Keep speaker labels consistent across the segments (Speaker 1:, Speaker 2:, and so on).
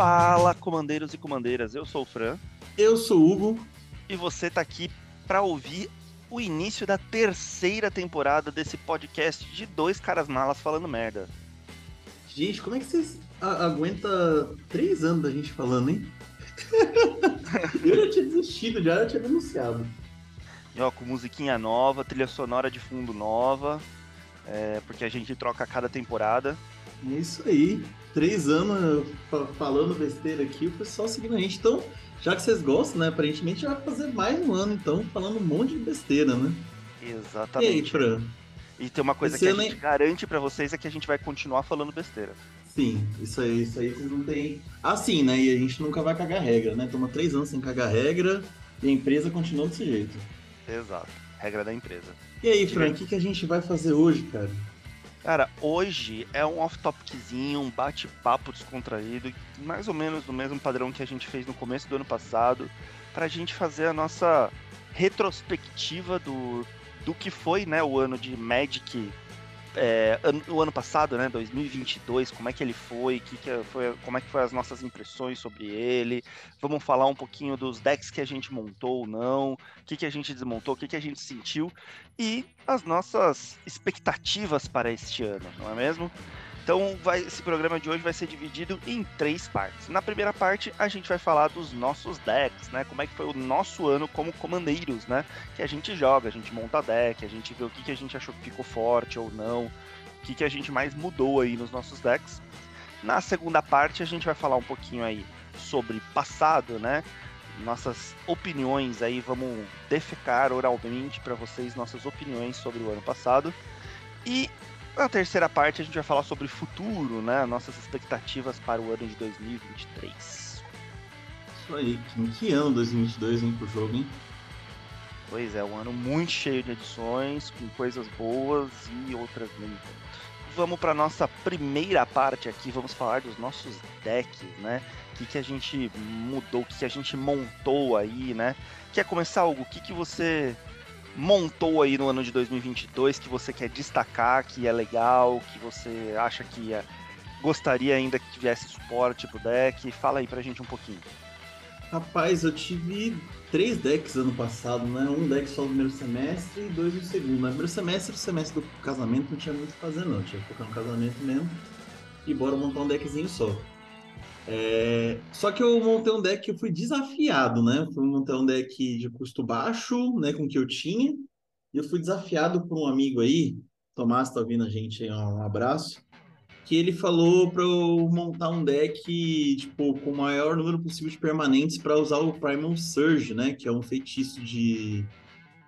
Speaker 1: Fala, comandeiros e comandeiras. Eu sou o Fran.
Speaker 2: Eu sou o Hugo.
Speaker 1: E você tá aqui para ouvir o início da terceira temporada desse podcast de dois caras malas falando merda.
Speaker 2: Gente, como é que vocês aguentam três anos da gente falando, hein? eu já tinha desistido, já tinha denunciado.
Speaker 1: E ó, com musiquinha nova, trilha sonora de fundo nova, é, porque a gente troca a cada temporada.
Speaker 2: É isso aí. Três anos falando besteira aqui, o pessoal seguindo a gente. Então, já que vocês gostam, né? Aparentemente vai fazer mais um ano, então, falando um monte de besteira, né?
Speaker 1: Exatamente.
Speaker 2: E aí, Fran?
Speaker 1: E tem uma coisa Esse que a gente garante para vocês é que a gente vai continuar falando besteira.
Speaker 2: Sim, isso aí, isso aí vocês não tem. Assim, né? E a gente nunca vai cagar regra, né? Toma três anos sem cagar regra e a empresa continua desse jeito.
Speaker 1: Exato. Regra da empresa.
Speaker 2: E aí, Fran, o que, que a gente vai fazer hoje, cara?
Speaker 1: Cara, hoje é um off-topiczinho, um bate-papo descontraído, mais ou menos do mesmo padrão que a gente fez no começo do ano passado, para a gente fazer a nossa retrospectiva do, do que foi né, o ano de Magic é, o ano passado, né, 2022, como é que ele foi, que que foi, como é que foi as nossas impressões sobre ele. Vamos falar um pouquinho dos decks que a gente montou ou não, o que, que a gente desmontou, o que, que a gente sentiu e as nossas expectativas para este ano, não é mesmo? Então, vai, esse programa de hoje vai ser dividido em três partes. Na primeira parte, a gente vai falar dos nossos decks, né? Como é que foi o nosso ano como comandeiros, né? Que a gente joga, a gente monta deck, a gente vê o que, que a gente achou que ficou forte ou não, o que, que a gente mais mudou aí nos nossos decks. Na segunda parte, a gente vai falar um pouquinho aí sobre passado, né? Nossas opiniões aí, vamos defecar oralmente para vocês nossas opiniões sobre o ano passado. E na terceira parte a gente vai falar sobre futuro, né? Nossas expectativas para o ano de 2023.
Speaker 2: Isso aí, em que ano 2022 vem pro jogo, hein?
Speaker 1: Pois é, um ano muito cheio de edições, com coisas boas e outras nem Vamos para nossa primeira parte aqui, vamos falar dos nossos decks, né? O que, que a gente mudou, o que, que a gente montou aí, né? Quer começar algo? O que, que você montou aí no ano de 2022 que você quer destacar, que é legal, que você acha que é, gostaria ainda que tivesse suporte pro deck? Fala aí pra gente um pouquinho.
Speaker 2: Rapaz, eu tive três decks ano passado, né? Um deck só no primeiro semestre e dois no segundo. No primeiro semestre, o semestre do casamento não tinha muito o que fazer, não. Tinha que focar no casamento mesmo. E bora montar um deckzinho só. É... Só que eu montei um deck que eu fui desafiado, né? Fui montar um deck de custo baixo, né? Com o que eu tinha. E eu fui desafiado por um amigo aí, Tomás tá ouvindo a gente aí, um abraço. Que ele falou para eu montar um deck, tipo, com o maior número possível de permanentes para usar o Primal Surge, né? Que é um feitiço de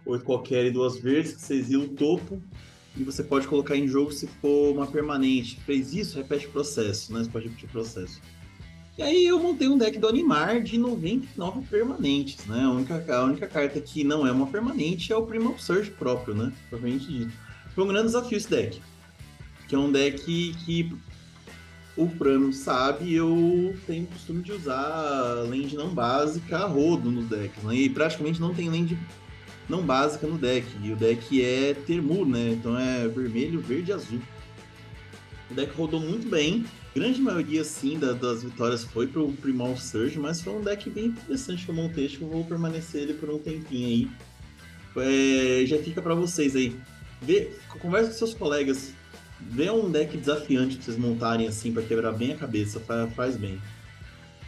Speaker 2: oito qualquer e duas verdes, que você exila o topo e você pode colocar em jogo se for uma permanente. Fez isso, repete o processo, né? Você pode repetir o processo. E aí eu montei um deck do Animar de 99 permanentes, né? A única, a única carta que não é uma permanente é o Primal Surge próprio, né? Propriamente dito. Foi um grande desafio esse deck. Que é um deck que o Fran sabe, eu tenho o costume de usar land não básica a rodo nos decks, né? E praticamente não tem land não básica no deck. E o deck é Termur, né? Então é vermelho, verde e azul. O deck rodou muito bem grande maioria, sim, da, das vitórias foi pro Primal Surge, mas foi um deck bem interessante que eu montei, acho que eu vou permanecer ele por um tempinho aí. É, já fica para vocês aí. Vê, conversa com seus colegas, vê um deck desafiante pra vocês montarem assim, para quebrar bem a cabeça, faz, faz bem.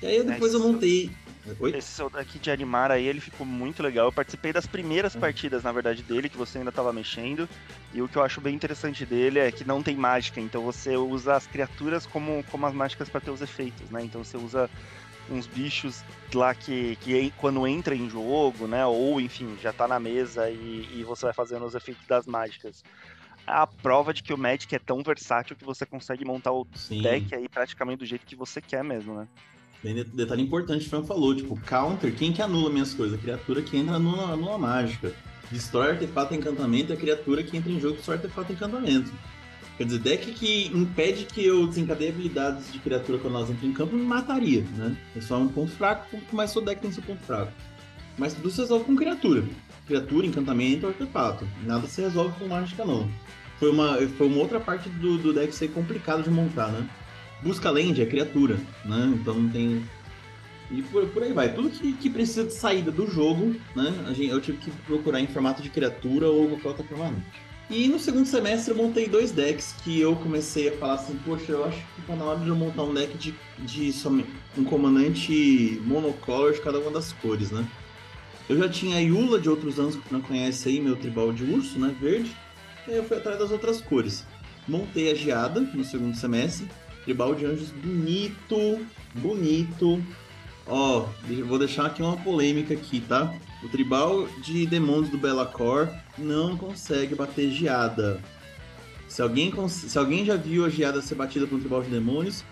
Speaker 2: E aí depois eu montei
Speaker 1: Oi? Esse seu daqui de animar aí, ele ficou muito legal. Eu participei das primeiras hum. partidas, na verdade, dele, que você ainda estava mexendo. E o que eu acho bem interessante dele é que não tem mágica, então você usa as criaturas como, como as mágicas para ter os efeitos, né? Então você usa uns bichos lá que, que quando entra em jogo, né? Ou enfim, já tá na mesa e, e você vai fazendo os efeitos das mágicas. A prova de que o Magic é tão versátil que você consegue montar o Sim. deck aí praticamente do jeito que você quer mesmo, né?
Speaker 2: Detalhe importante, o Fran falou, tipo, counter, quem que anula minhas coisas? A criatura que entra anula, anula mágica. Destrói artefato encantamento é a criatura que entra em jogo destrói artefato encantamento. Quer dizer, deck que impede que eu desencadeie habilidades de criatura quando elas entram em campo me mataria, né? É só um ponto fraco, mas seu deck tem seu ponto fraco. Mas tudo se resolve com criatura. Criatura, encantamento, artefato. Nada se resolve com mágica, não. Foi uma, foi uma outra parte do, do deck ser complicado de montar, né? Busca land é criatura, né? Então tem. E por, por aí vai. Tudo que, que precisa de saída do jogo, né? Gente, eu tive que procurar em formato de criatura ou qualquer outra permanente. E no segundo semestre eu montei dois decks que eu comecei a falar assim, poxa, eu acho que tá na hora de eu montar um deck de, de um comandante monocolor de cada uma das cores, né? Eu já tinha a Yula de outros anos que não conhece aí, meu tribal de urso, né? Verde. E aí eu fui atrás das outras cores. Montei a Geada no segundo semestre. Tribal de anjos bonito, bonito. Ó, vou deixar aqui uma polêmica aqui, tá? O tribal de demônios do Belacor não consegue bater geada. Se alguém, se alguém já viu a geada ser batida por um tribal de demônios,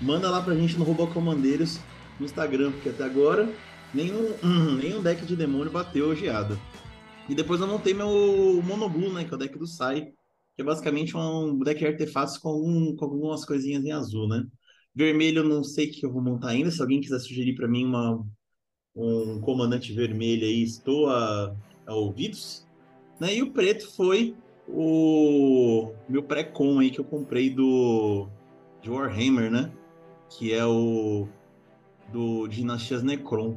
Speaker 2: manda lá pra gente no Robocomandeiros no Instagram, porque até agora nenhum, nenhum deck de demônio bateu a geada. E depois eu montei meu Monoblue, né, que é o deck do Sai, que é basicamente um deck de artefatos com, um, com algumas coisinhas em azul, né? Vermelho eu não sei o que eu vou montar ainda, se alguém quiser sugerir para mim uma, um comandante vermelho aí, estou a, a ouvidos. Né? E o preto foi o meu pré-com aí que eu comprei do de Warhammer, né? Que é o do Dinastias Necron.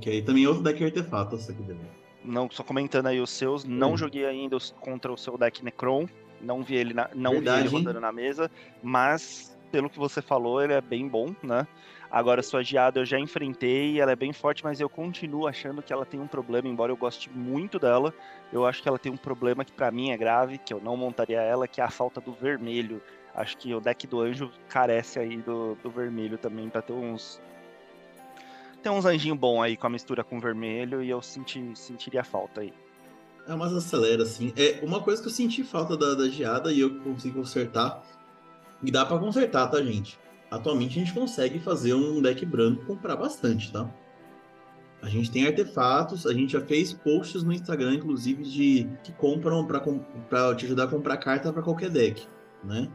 Speaker 2: Que aí também é outro deck artefato, essa aqui dele.
Speaker 1: Não, só comentando aí os seus, não hum. joguei ainda contra o seu deck Necron, não vi ele, na, não Verdade, vi ele rodando hein? na mesa, mas pelo que você falou, ele é bem bom, né? Agora, sua geada eu já enfrentei, ela é bem forte, mas eu continuo achando que ela tem um problema, embora eu goste muito dela. Eu acho que ela tem um problema que para mim é grave, que eu não montaria ela, que é a falta do vermelho. Acho que o deck do anjo carece aí do, do vermelho também, pra ter uns. Tem uns anjinhos bons aí com a mistura com vermelho e eu senti, sentiria falta aí.
Speaker 2: É, mas acelera, assim. É, uma coisa que eu senti falta da, da geada e eu consigo consertar. E dá para consertar, tá, gente? atualmente a gente consegue fazer um deck branco comprar bastante, tá? A gente tem artefatos, a gente já fez posts no Instagram, inclusive, de que compram para te ajudar a comprar carta para qualquer deck, né?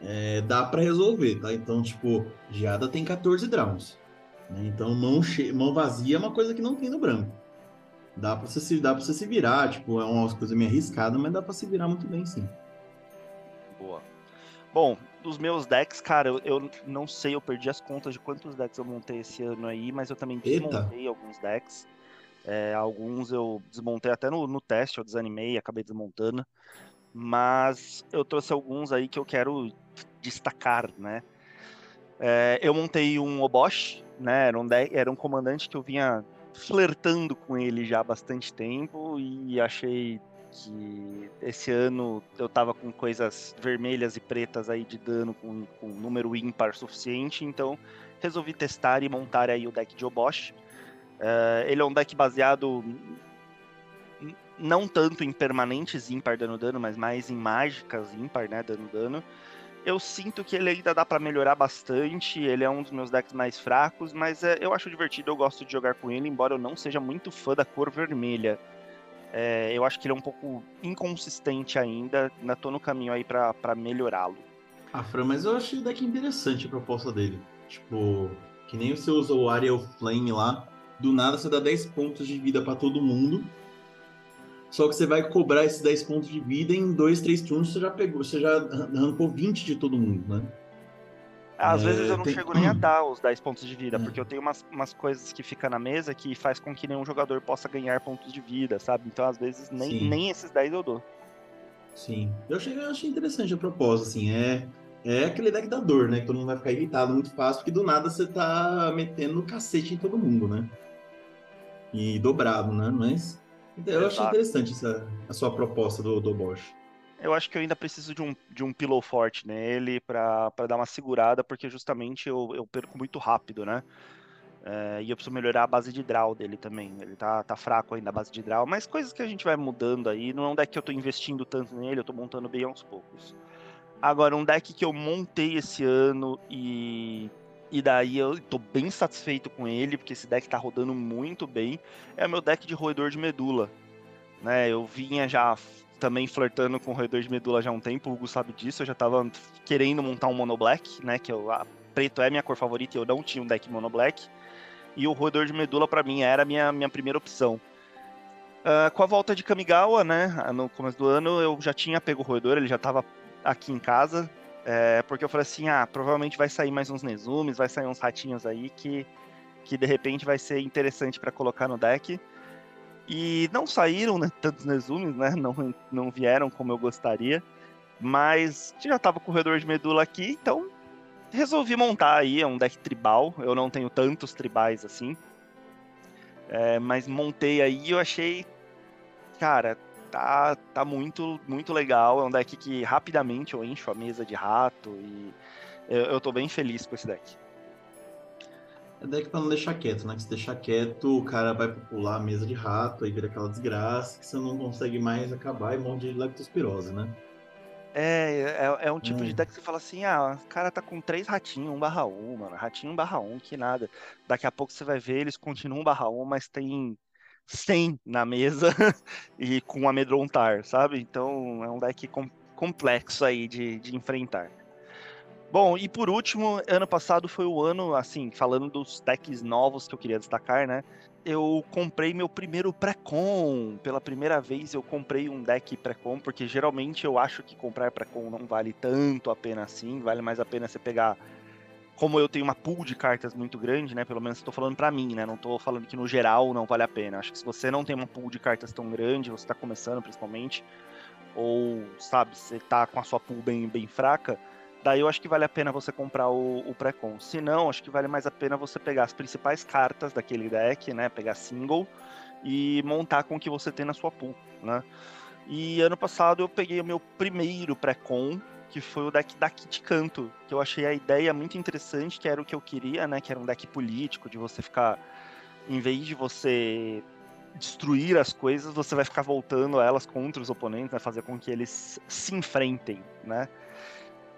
Speaker 2: É, dá para resolver, tá? Então, tipo, Geada tem 14 drowns. Né? Então, mão, che... mão vazia é uma coisa que não tem no branco. Dá para você, se... dá pra você se virar, tipo, é uma coisa meio arriscada, mas dá para se virar muito bem, sim.
Speaker 1: Boa. Bom, dos meus decks, cara, eu, eu, não sei, eu perdi as contas de quantos decks eu montei esse ano aí, mas eu também desmontei Eita. alguns decks. É, alguns eu desmontei até no, no teste, eu desanimei, acabei desmontando. Mas eu trouxe alguns aí que eu quero destacar, né? É, eu montei um Obosh, né? Era um, deck, era um comandante que eu vinha flertando com ele já há bastante tempo e achei que esse ano eu tava com coisas vermelhas e pretas aí de dano com, com número ímpar suficiente, então resolvi testar e montar aí o deck de Obosh. Uh, ele é um deck baseado não tanto em permanentes ímpar dando dano, mas mais em mágicas ímpar, né, dando dano. Eu sinto que ele ainda dá para melhorar bastante, ele é um dos meus decks mais fracos, mas é, eu acho divertido, eu gosto de jogar com ele, embora eu não seja muito fã da cor vermelha. É, eu acho que ele é um pouco inconsistente ainda. Ainda tô no caminho aí para melhorá-lo.
Speaker 2: Ah, Fran, mas eu achei deck interessante a proposta dele. Tipo, que nem você usou o Ariel Flame lá. Do nada você dá 10 pontos de vida para todo mundo. Só que você vai cobrar esses 10 pontos de vida em 2, 3 turnos, você já pegou, você já arrancou 20 de todo mundo, né?
Speaker 1: Às é, vezes eu não tem... chego nem a dar os 10 pontos de vida, é. porque eu tenho umas, umas coisas que ficam na mesa que faz com que nenhum jogador possa ganhar pontos de vida, sabe? Então às vezes nem, nem esses 10 eu dou.
Speaker 2: Sim. Eu achei, eu achei interessante a proposta, assim, é, é aquele deck da dor, né? Que todo mundo vai ficar irritado muito fácil, porque do nada você tá metendo cacete em todo mundo, né? E dobrado, né? Mas eu achei interessante essa, a sua proposta do, do Bosch
Speaker 1: eu acho que eu ainda preciso de um, de um pillow forte nele para dar uma segurada, porque justamente eu, eu perco muito rápido, né? É, e eu preciso melhorar a base de draw dele também. Ele tá, tá fraco ainda a base de draw, mas coisas que a gente vai mudando aí. Não é um deck que eu tô investindo tanto nele, eu tô montando bem aos poucos. Agora, um deck que eu montei esse ano e, e daí eu tô bem satisfeito com ele, porque esse deck tá rodando muito bem, é o meu deck de roedor de medula. Né, eu vinha já também flertando com o roedor de medula já há um tempo, o Hugo sabe disso, eu já tava querendo montar um mono black, né, que eu, a, preto é minha cor favorita e eu não tinha um deck mono black, e o roedor de medula para mim era a minha, minha primeira opção. Uh, com a volta de Kamigawa, né, no começo do ano, eu já tinha pego o roedor, ele já tava aqui em casa, É, porque eu falei assim, ah, provavelmente vai sair mais uns Nezumes, vai sair uns ratinhos aí que, que de repente vai ser interessante para colocar no deck. E não saíram né, tantos Nezumes, né? Não, não vieram como eu gostaria. Mas já tava o corredor de medula aqui, então resolvi montar aí, é um deck tribal. Eu não tenho tantos tribais assim. É, mas montei aí e eu achei. Cara, tá, tá muito, muito legal. É um deck que rapidamente eu encho a mesa de rato e eu, eu tô bem feliz com esse deck.
Speaker 2: É deck pra não deixar quieto, né? Que se deixar quieto, o cara vai pular a mesa de rato, aí vira aquela desgraça que você não consegue mais acabar e morre de leptospirose, né?
Speaker 1: É, é, é um tipo hum. de deck que você fala assim, ah, o cara tá com três ratinhos, 1 barra 1, mano. Ratinho 1 barra 1, que nada. Daqui a pouco você vai ver, eles continuam 1 barra 1, mas tem 100 na mesa e com amedrontar, sabe? Então é um deck com, complexo aí de, de enfrentar. Bom, e por último, ano passado foi o ano, assim, falando dos decks novos que eu queria destacar, né? Eu comprei meu primeiro pré-com. Pela primeira vez eu comprei um deck pré-com, porque geralmente eu acho que comprar pré-com não vale tanto a pena assim, vale mais a pena você pegar como eu tenho uma pool de cartas muito grande, né? Pelo menos estou falando para mim, né? Não estou falando que no geral não vale a pena. Acho que se você não tem uma pool de cartas tão grande, você está começando principalmente, ou sabe, você está com a sua pool bem, bem fraca, daí eu acho que vale a pena você comprar o, o pré-con. Se não, acho que vale mais a pena você pegar as principais cartas daquele deck, né? Pegar single e montar com o que você tem na sua pool, né? E ano passado eu peguei o meu primeiro pré-con, que foi o deck da Kit Canto, que eu achei a ideia muito interessante, que era o que eu queria, né? Que era um deck político, de você ficar, em vez de você destruir as coisas, você vai ficar voltando elas contra os oponentes, né? Fazer com que eles se enfrentem, né?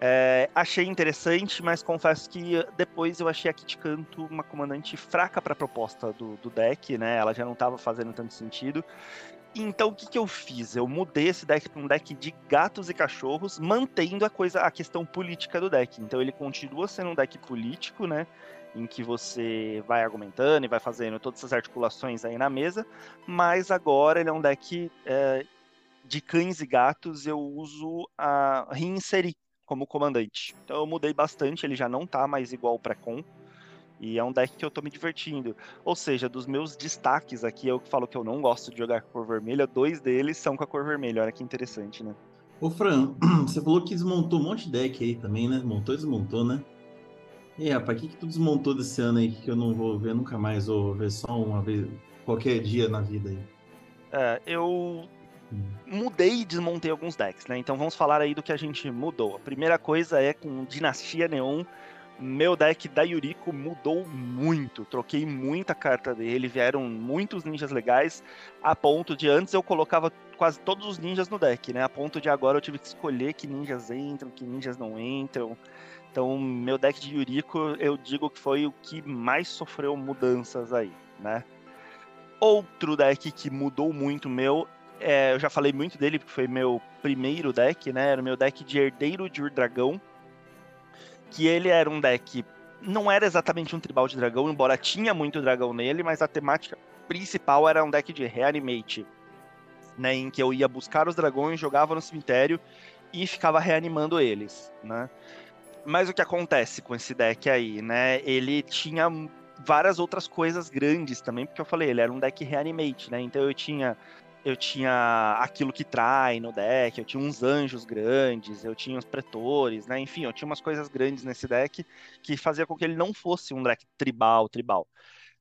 Speaker 1: É, achei interessante, mas confesso que depois eu achei a Kit Canto uma comandante fraca para a proposta do, do, deck, né? Ela já não estava fazendo tanto sentido. Então o que, que eu fiz? Eu mudei esse deck para um deck de gatos e cachorros, mantendo a coisa, a questão política do deck. Então ele continua sendo um deck político, né? Em que você vai argumentando e vai fazendo todas essas articulações aí na mesa, mas agora ele é um deck é, de cães e gatos. Eu uso a reinserir como comandante. Então eu mudei bastante, ele já não tá mais igual para com. E é um deck que eu tô me divertindo. Ou seja, dos meus destaques aqui, eu que falo que eu não gosto de jogar com a cor vermelha, dois deles são com a cor vermelha. Olha que interessante, né?
Speaker 2: Ô Fran, você falou que desmontou um monte de deck aí também, né? Montou e desmontou, né? E rapaz, o que, que tu desmontou desse ano aí que eu não vou ver nunca mais, ou ver só uma vez, qualquer dia na vida aí?
Speaker 1: É, eu mudei e desmontei alguns decks, né? Então vamos falar aí do que a gente mudou. A primeira coisa é com Dinastia Neon meu deck da Yuriko mudou muito. Troquei muita carta dele, vieram muitos ninjas legais, a ponto de antes eu colocava quase todos os ninjas no deck, né? A ponto de agora eu tive que escolher que ninjas entram, que ninjas não entram. Então, meu deck de Yuriko, eu digo que foi o que mais sofreu mudanças aí, né? Outro deck que mudou muito meu, é, eu já falei muito dele porque foi meu primeiro deck, né? Era o meu deck de Herdeiro de Urdragão que ele era um deck. Não era exatamente um tribal de dragão, embora tinha muito dragão nele, mas a temática principal era um deck de reanimate. Né, em que eu ia buscar os dragões, jogava no cemitério e ficava reanimando eles, né? Mas o que acontece com esse deck aí, né? Ele tinha várias outras coisas grandes também, porque eu falei, ele era um deck reanimate, né? Então eu tinha eu tinha aquilo que trai no deck, eu tinha uns anjos grandes, eu tinha os pretores, né? Enfim, eu tinha umas coisas grandes nesse deck que fazia com que ele não fosse um deck tribal, tribal.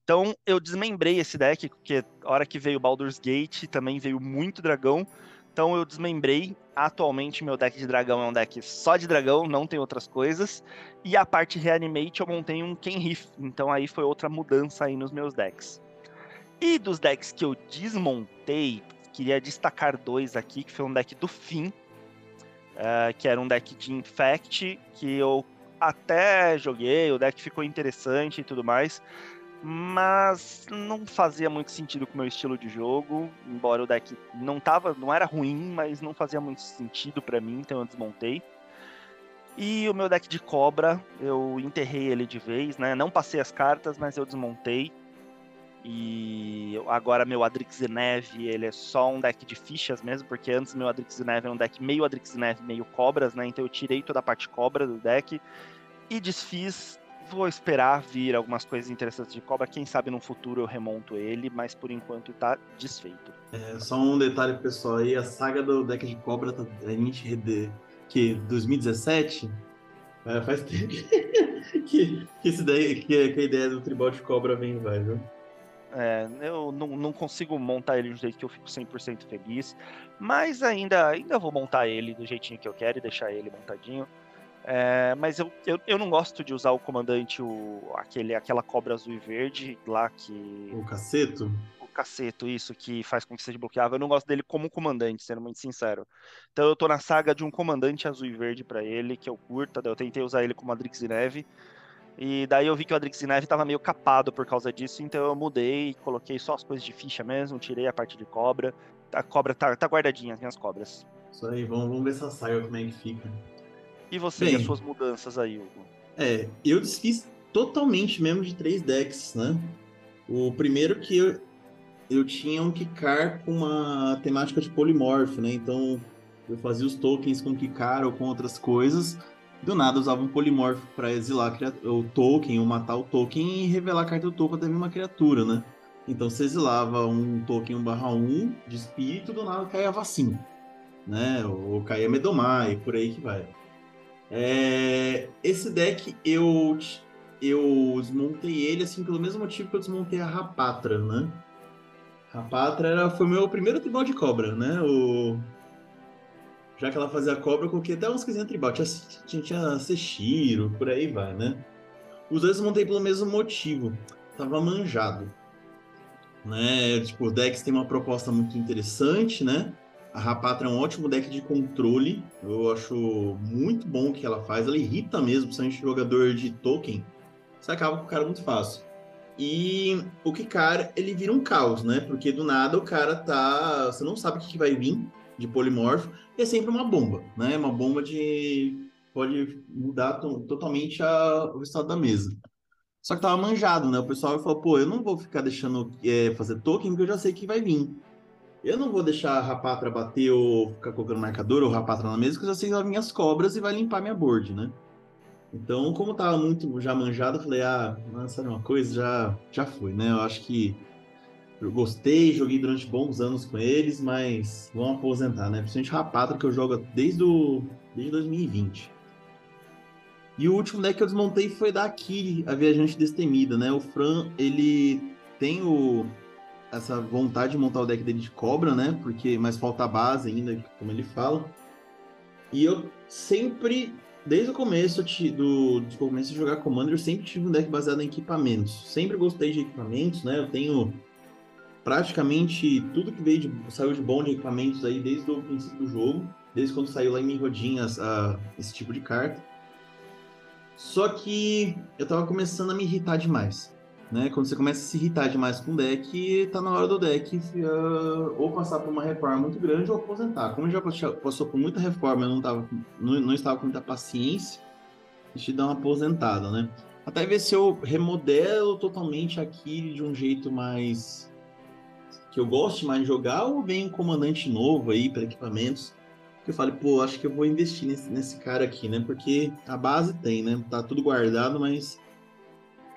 Speaker 1: Então eu desmembrei esse deck, porque a hora que veio Baldur's Gate também veio muito dragão. Então eu desmembrei. Atualmente meu deck de dragão é um deck só de dragão, não tem outras coisas. E a parte Reanimate eu montei um Kenrith. Então aí foi outra mudança aí nos meus decks. E dos decks que eu desmontei, queria destacar dois aqui, que foi um deck do fim, uh, que era um deck de Infect, que eu até joguei, o deck ficou interessante e tudo mais, mas não fazia muito sentido com o meu estilo de jogo, embora o deck não tava, não era ruim, mas não fazia muito sentido para mim, então eu desmontei. E o meu deck de cobra, eu enterrei ele de vez, né? Não passei as cartas, mas eu desmontei E agora meu Adrixineve, ele é só um deck de fichas mesmo, porque antes meu Adrixineve era um deck meio Adrixineve, meio cobras, né? Então eu tirei toda a parte cobra do deck e desfiz. Vou esperar vir algumas coisas interessantes de cobra. Quem sabe no futuro eu remonto ele, mas por enquanto tá desfeito.
Speaker 2: É, só um detalhe pessoal aí, a saga do deck de cobra tá gente que 2017 é, faz tempo que, que, esse daí, que, que a ideia do tribal de cobra vem vai, viu?
Speaker 1: É, eu não, não, consigo montar ele de um jeito que eu fico 100% feliz, mas ainda, ainda vou montar ele do jeitinho que eu quero e deixar ele montadinho. É, mas eu, eu, eu, não gosto de usar o comandante, o, aquele, aquela cobra azul e verde lá que.
Speaker 2: O caceto?
Speaker 1: O caceto, isso, que faz com que seja bloqueável. Eu não gosto dele como comandante, sendo muito sincero. Então eu tô na saga de um comandante azul e verde para ele, que eu curta. Eu tentei usar ele como Adrix e Neve. E daí eu vi que o Adrix Neve tava meio capado por causa disso, então eu mudei, coloquei só as coisas de ficha mesmo, tirei a parte de cobra. A cobra tá, tá guardadinha, as minhas cobras.
Speaker 2: Isso aí, vamos, vamos ver essa saga como é que fica.
Speaker 1: E você Bem, e as suas mudanças aí, Hugo?
Speaker 2: É, eu desfiz totalmente mesmo de três decks, né? O primeiro que eu, eu tinha um Kikar com uma temática de polimorfo, né? Então eu fazia os tokens com Kikar ou com outras coisas do nada usava um polimorfo para exilar o token, ou matar o token e revelar a carta do token até uma criatura, né? Então você exilava um token 1/1 de espírito, do nada caía vacina, né? Ou caía Medomar e por aí que vai. É... Esse deck eu eu desmontei ele assim pelo mesmo motivo que eu desmontei a Rapatra, né? Rapatra era, foi meu primeiro tribal de cobra, né? O já que ela fazia cobra, eu coloquei até uns coisinhas tribal. Tinha, tinha, tinha Seshiro, por aí vai, né? Os dois montei pelo mesmo motivo. Tava manjado. Né? Tipo, o Dex tem uma proposta muito interessante, né? A Rapatra é um ótimo deck de controle. Eu acho muito bom o que ela faz. Ela irrita mesmo, principalmente jogador de token. Você acaba com o cara muito fácil. E o Kikar, ele vira um caos, né? Porque do nada o cara tá. Você não sabe o que vai vir de polimorfo, é sempre uma bomba, né? Uma bomba de pode mudar totalmente a, o estado da mesa. Só que tava manjado, né? O pessoal falou, pô, eu não vou ficar deixando é, fazer token, porque eu já sei que vai vir. Eu não vou deixar a rapatra bater ou ficar colocando marcador ou rapatra na mesa, porque eu já sei que vai vir as cobras e vai limpar minha board, né? Então, como tava muito já manjado, eu falei, ah, sabe uma coisa, já, já foi, né? Eu acho que eu gostei, joguei durante bons anos com eles, mas vão aposentar, né? Principalmente Rapatra, que eu jogo desde, o, desde 2020. E o último deck que eu desmontei foi da Akiri, a Viajante Destemida, né? O Fran, ele tem o, essa vontade de montar o deck dele de cobra, né? Porque mais falta a base ainda, como ele fala. E eu sempre, desde o começo do, do começo de jogar Commander, eu sempre tive um deck baseado em equipamentos. Sempre gostei de equipamentos, né? Eu tenho praticamente tudo que veio de, saiu de bom de equipamentos aí desde o princípio do jogo, desde quando saiu lá em Mirrodinhas esse tipo de carta. Só que eu tava começando a me irritar demais. Né? Quando você começa a se irritar demais com o deck, tá na hora do deck uh, ou passar por uma reforma muito grande ou aposentar. Como já passou por muita reforma, eu não, tava, não, não estava com muita paciência, deixa eu dar uma aposentada, né? Até ver se eu remodelo totalmente aqui de um jeito mais que eu goste mais de jogar, ou vem um comandante novo aí para equipamentos, que eu fale, pô, acho que eu vou investir nesse, nesse cara aqui, né? Porque a base tem, né? Tá tudo guardado, mas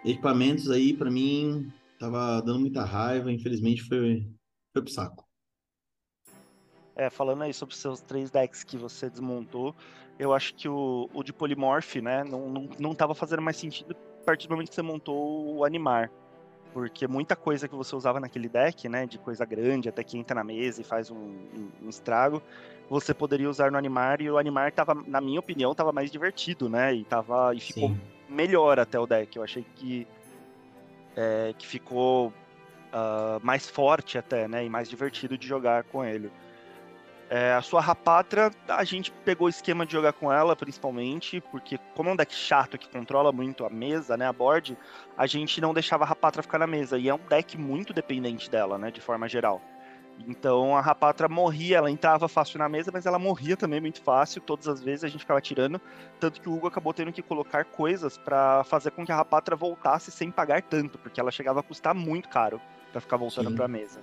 Speaker 2: equipamentos aí, para mim, tava dando muita raiva, infelizmente foi, foi pro saco.
Speaker 1: É, falando aí sobre seus três decks que você desmontou, eu acho que o, o de Polymorph, né, não, não, não tava fazendo mais sentido a partir do momento que você montou o Animar porque muita coisa que você usava naquele deck, né, de coisa grande, até que entra na mesa e faz um, um, um estrago, você poderia usar no Animar, e o Animar tava, na minha opinião, tava mais divertido, né, e, tava, e ficou Sim. melhor até o deck, eu achei que, é, que ficou uh, mais forte até, né, e mais divertido de jogar com ele. É, a sua Rapatra, a gente pegou o esquema de jogar com ela, principalmente, porque como é um deck chato que controla muito a mesa, né, a board, a gente não deixava a Rapatra ficar na mesa, e é um deck muito dependente dela, né, de forma geral. Então a Rapatra morria, ela entrava fácil na mesa, mas ela morria também muito fácil. Todas as vezes a gente ficava tirando. Tanto que o Hugo acabou tendo que colocar coisas para fazer com que a Rapatra voltasse sem pagar tanto, porque ela chegava a custar muito caro para ficar voltando para a mesa.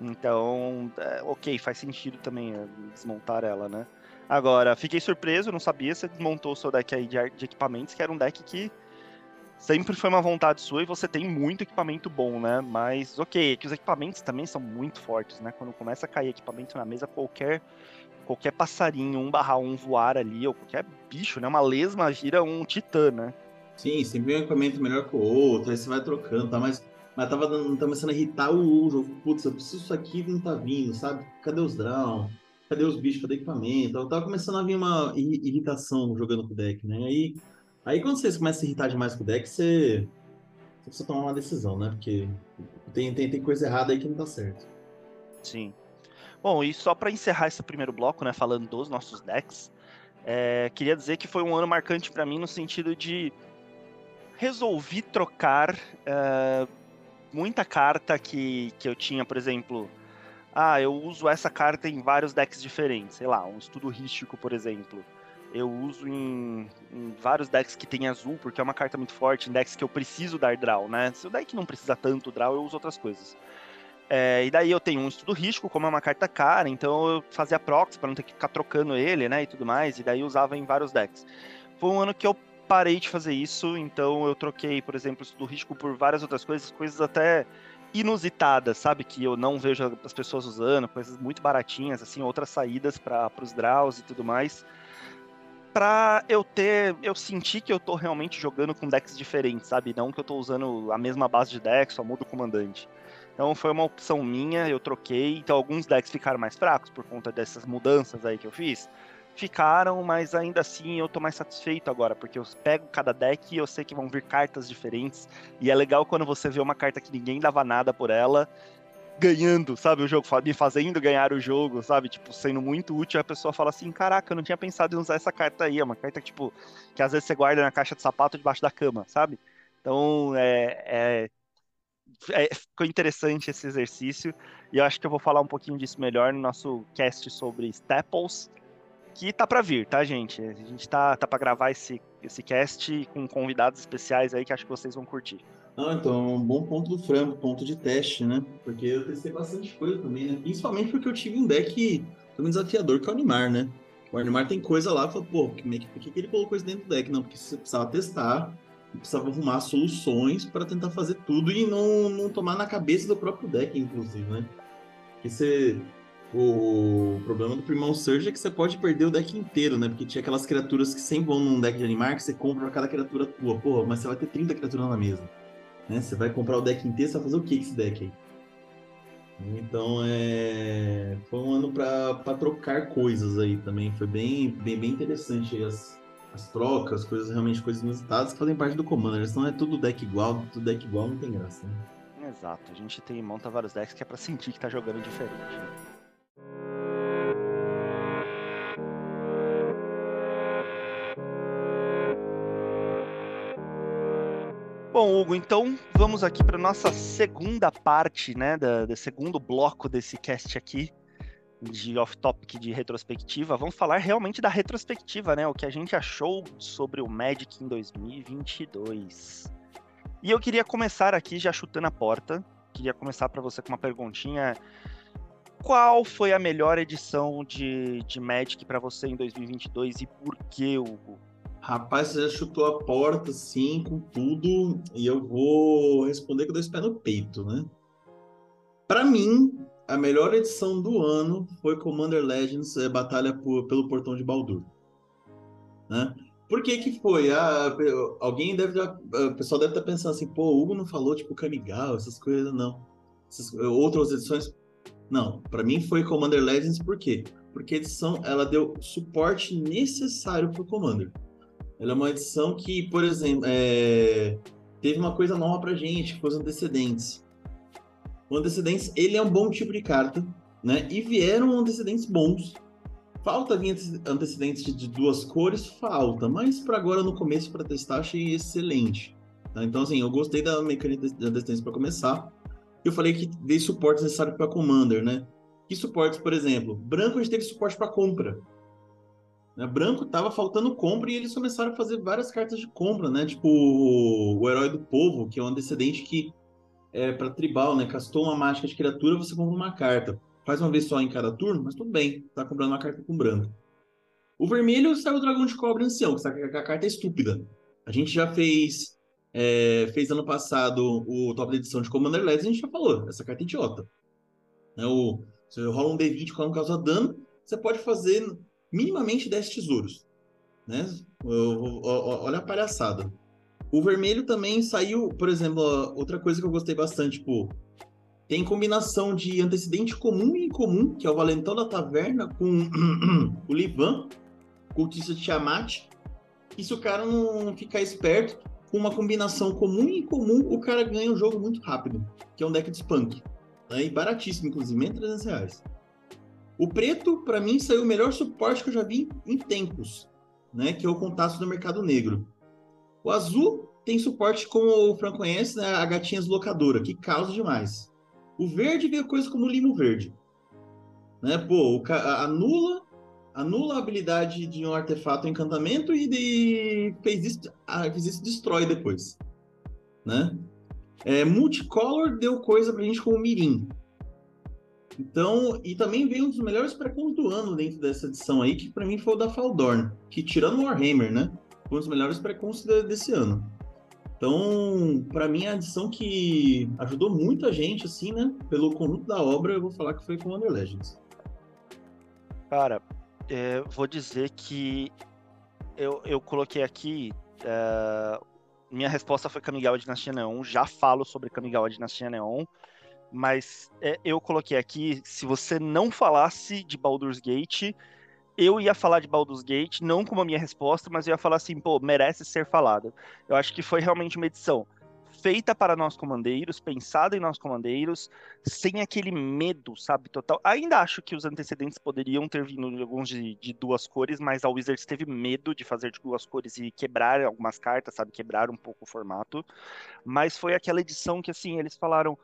Speaker 1: Então, é, ok, faz sentido também é, desmontar ela, né? Agora, fiquei surpreso, não sabia, você desmontou o seu deck aí de, de equipamentos, que era um deck que sempre foi uma vontade sua e você tem muito equipamento bom, né? Mas, ok, é que os equipamentos também são muito fortes, né? Quando começa a cair equipamento na mesa, qualquer qualquer passarinho, um barra um voar ali, ou qualquer bicho, né? Uma lesma gira um titã, né?
Speaker 2: Sim, sempre um equipamento melhor que o outro, aí você vai trocando, tá? Mas, mas tava tá começando a irritar o jogo. Putz, eu preciso disso aqui não tá vindo, sabe? Cadê os drown? Cadê os bichos? Cadê equipamento? Eu tava começando a vir uma irritação jogando com o deck, né? Aí Aí quando vocês começam a irritar demais com o deck, você, você precisa tomar uma decisão, né? Porque tem, tem, tem coisa errada aí que não tá certo.
Speaker 1: Sim. Bom, e só para encerrar esse primeiro bloco, né, falando dos nossos decks, é, queria dizer que foi um ano marcante para mim no sentido de resolvi trocar é, muita carta que, que eu tinha, por exemplo, ah, eu uso essa carta em vários decks diferentes, sei lá, um estudo rístico, por exemplo eu uso em, em, vários decks que tem azul, porque é uma carta muito forte, em decks que eu preciso dar draw, né? Se o deck não precisa tanto draw, eu uso outras coisas. É, e daí eu tenho um estudo risco, como é uma carta cara, então eu fazia prox para não ter que ficar trocando ele, né, e tudo mais, e daí eu usava em vários decks. Foi um ano que eu parei de fazer isso, então eu troquei, por exemplo, o estudo risco por várias outras coisas, coisas até inusitadas, sabe, que eu não vejo as pessoas usando, coisas muito baratinhas, assim, outras saídas para os draws e tudo mais pra eu ter. Eu sentir que eu tô realmente jogando com decks diferentes, sabe? Não que eu tô usando a mesma base de deck, só mudo o comandante. Então foi uma opção minha, eu troquei. Então alguns decks ficaram mais fracos por conta dessas mudanças aí que eu fiz. Ficaram, mas ainda assim eu tô mais satisfeito agora, porque eu pego cada deck e eu sei que vão vir cartas diferentes. E é legal quando você vê uma carta que ninguém dava nada por ela ganhando, sabe, o jogo, me fazendo ganhar o jogo, sabe, tipo, sendo muito útil, a pessoa fala assim, caraca, eu não tinha pensado em usar essa carta aí, é uma carta, tipo, que às vezes você guarda na caixa de sapato debaixo da cama, sabe? Então, é, é, é, ficou interessante esse exercício, e eu acho que eu vou falar um pouquinho disso melhor no nosso cast sobre Staples, que tá para vir, tá, gente? A gente tá, tá para gravar esse, esse cast com convidados especiais aí que acho que vocês vão curtir.
Speaker 2: Não, então, é um bom ponto do frango, ponto de teste, né? Porque eu testei bastante coisa também, né? Principalmente porque eu tive um deck também desafiador que é o Animar, né? O Animar tem coisa lá, falou, pô, por que, por que ele colocou isso dentro do deck? Não, porque você precisava testar, precisava arrumar soluções para tentar fazer tudo e não, não tomar na cabeça do próprio deck, inclusive, né? Porque você. O problema do Primão Surge é que você pode perder o deck inteiro, né? Porque tinha aquelas criaturas que sempre vão num deck de animar que você compra cada criatura tua. Porra, mas você vai ter 30 criaturas na mesa. Né? Você vai comprar o deck inteiro, você vai fazer o que com esse deck aí? Então é... foi um ano para trocar coisas aí também. Foi bem, bem, bem interessante as, as trocas, coisas realmente coisas inusitadas que fazem parte do Commander. Senão é tudo deck igual, tudo deck igual não tem graça. Né?
Speaker 1: Exato, a gente tem monta vários decks que é para sentir que tá jogando diferente. Né? Bom, Hugo, então vamos aqui para nossa segunda parte, né, da, do segundo bloco desse cast aqui de off-topic de retrospectiva. Vamos falar realmente da retrospectiva, né, o que a gente achou sobre o Magic em 2022. E eu queria começar aqui já chutando a porta. Queria começar para você com uma perguntinha. Qual foi a melhor edição de, de Magic para você em 2022 e por que, Hugo?
Speaker 2: Rapaz, você já chutou a porta, assim, com tudo, e eu vou responder com dois pés no peito, né? Para mim, a melhor edição do ano foi Commander Legends é, Batalha por, pelo Portão de Baldur. Né? Por que que foi? Ah, alguém deve... O pessoal deve estar pensando assim, pô, o Hugo não falou, tipo, Kamigawa, essas coisas, não. Essas, outras edições... Não, para mim foi Commander Legends, por quê? Porque a edição, ela deu suporte necessário pro Commander. Ela é uma edição que, por exemplo, é... teve uma coisa nova pra gente, que foi os antecedentes. O antecedentes, ele é um bom tipo de carta, né? E vieram antecedentes bons. Falta vir antecedentes de duas cores? Falta, mas para agora, no começo, para testar, achei excelente. Tá? Então, assim, eu gostei da mecânica de antecedentes para começar. eu falei que dei suporte necessário para Commander, né? Que suportes, por exemplo? Branco a gente teve suporte para compra. Né? Branco tava faltando compra e eles começaram a fazer várias cartas de compra, né? Tipo o Herói do Povo, que é um antecedente que é para tribal, né? Castou uma mágica de criatura, você compra uma carta. Faz uma vez só em cada turno, mas tudo bem, tá comprando uma carta com branco. O vermelho saiu o Dragão de Cobre Ancião, que a carta é estúpida. A gente já fez é, fez ano passado o top da edição de Commander Legends, a gente já falou, essa carta é idiota. É o, você rola um D20 quando causa dano, você pode fazer minimamente 10 tesouros. Né? Olha a palhaçada. O vermelho também saiu, por exemplo, outra coisa que eu gostei bastante, tipo, tem combinação de antecedente comum e incomum, que é o Valentão da Taverna, com o Livan, cultista de Tiamat. E se o cara não ficar esperto, com uma combinação comum e incomum, o cara ganha o jogo muito rápido, que é um deck de Spunk. Né? E baratíssimo, inclusive, menos 300 reais. O preto, para mim, saiu o melhor suporte que eu já vi em tempos, né? que é o contato do mercado negro. O azul tem suporte, como o Fran conhece, né? a gatinha deslocadora, que causa demais. O verde veio coisa como o limo verde. Né? Pô, anula anula a habilidade de um artefato encantamento e de... fez, isso, fez isso destrói depois. Né? É, multicolor deu coisa pra gente como Mirim. Então, e também veio um dos melhores pré-cons do ano dentro dessa edição aí, que para mim foi o da Faldorn, que tirando o Warhammer, né? Foi um dos melhores pré-cons desse ano. Então, para mim, a edição que ajudou muita gente, assim, né? Pelo conjunto da obra, eu vou falar que foi com Under Legends.
Speaker 1: Cara, é, vou dizer que eu, eu coloquei aqui. É, minha resposta foi Kamigawa Dinastia Neon. Já falo sobre Kamigawa Dinastia Neon. Mas é, eu coloquei aqui, se você não falasse de Baldur's Gate, eu ia falar de Baldur's Gate, não como a minha resposta, mas eu ia falar assim, pô, merece ser falado. Eu acho que foi realmente uma edição feita para nós comandeiros, pensada em nós comandeiros, sem aquele medo, sabe, total. Ainda acho que os antecedentes poderiam ter vindo de alguns de, de, duas cores, mas a Wizards teve medo de fazer de duas cores e quebrar algumas cartas, sabe, quebrar um pouco o formato. Mas foi aquela edição que, assim, eles falaram,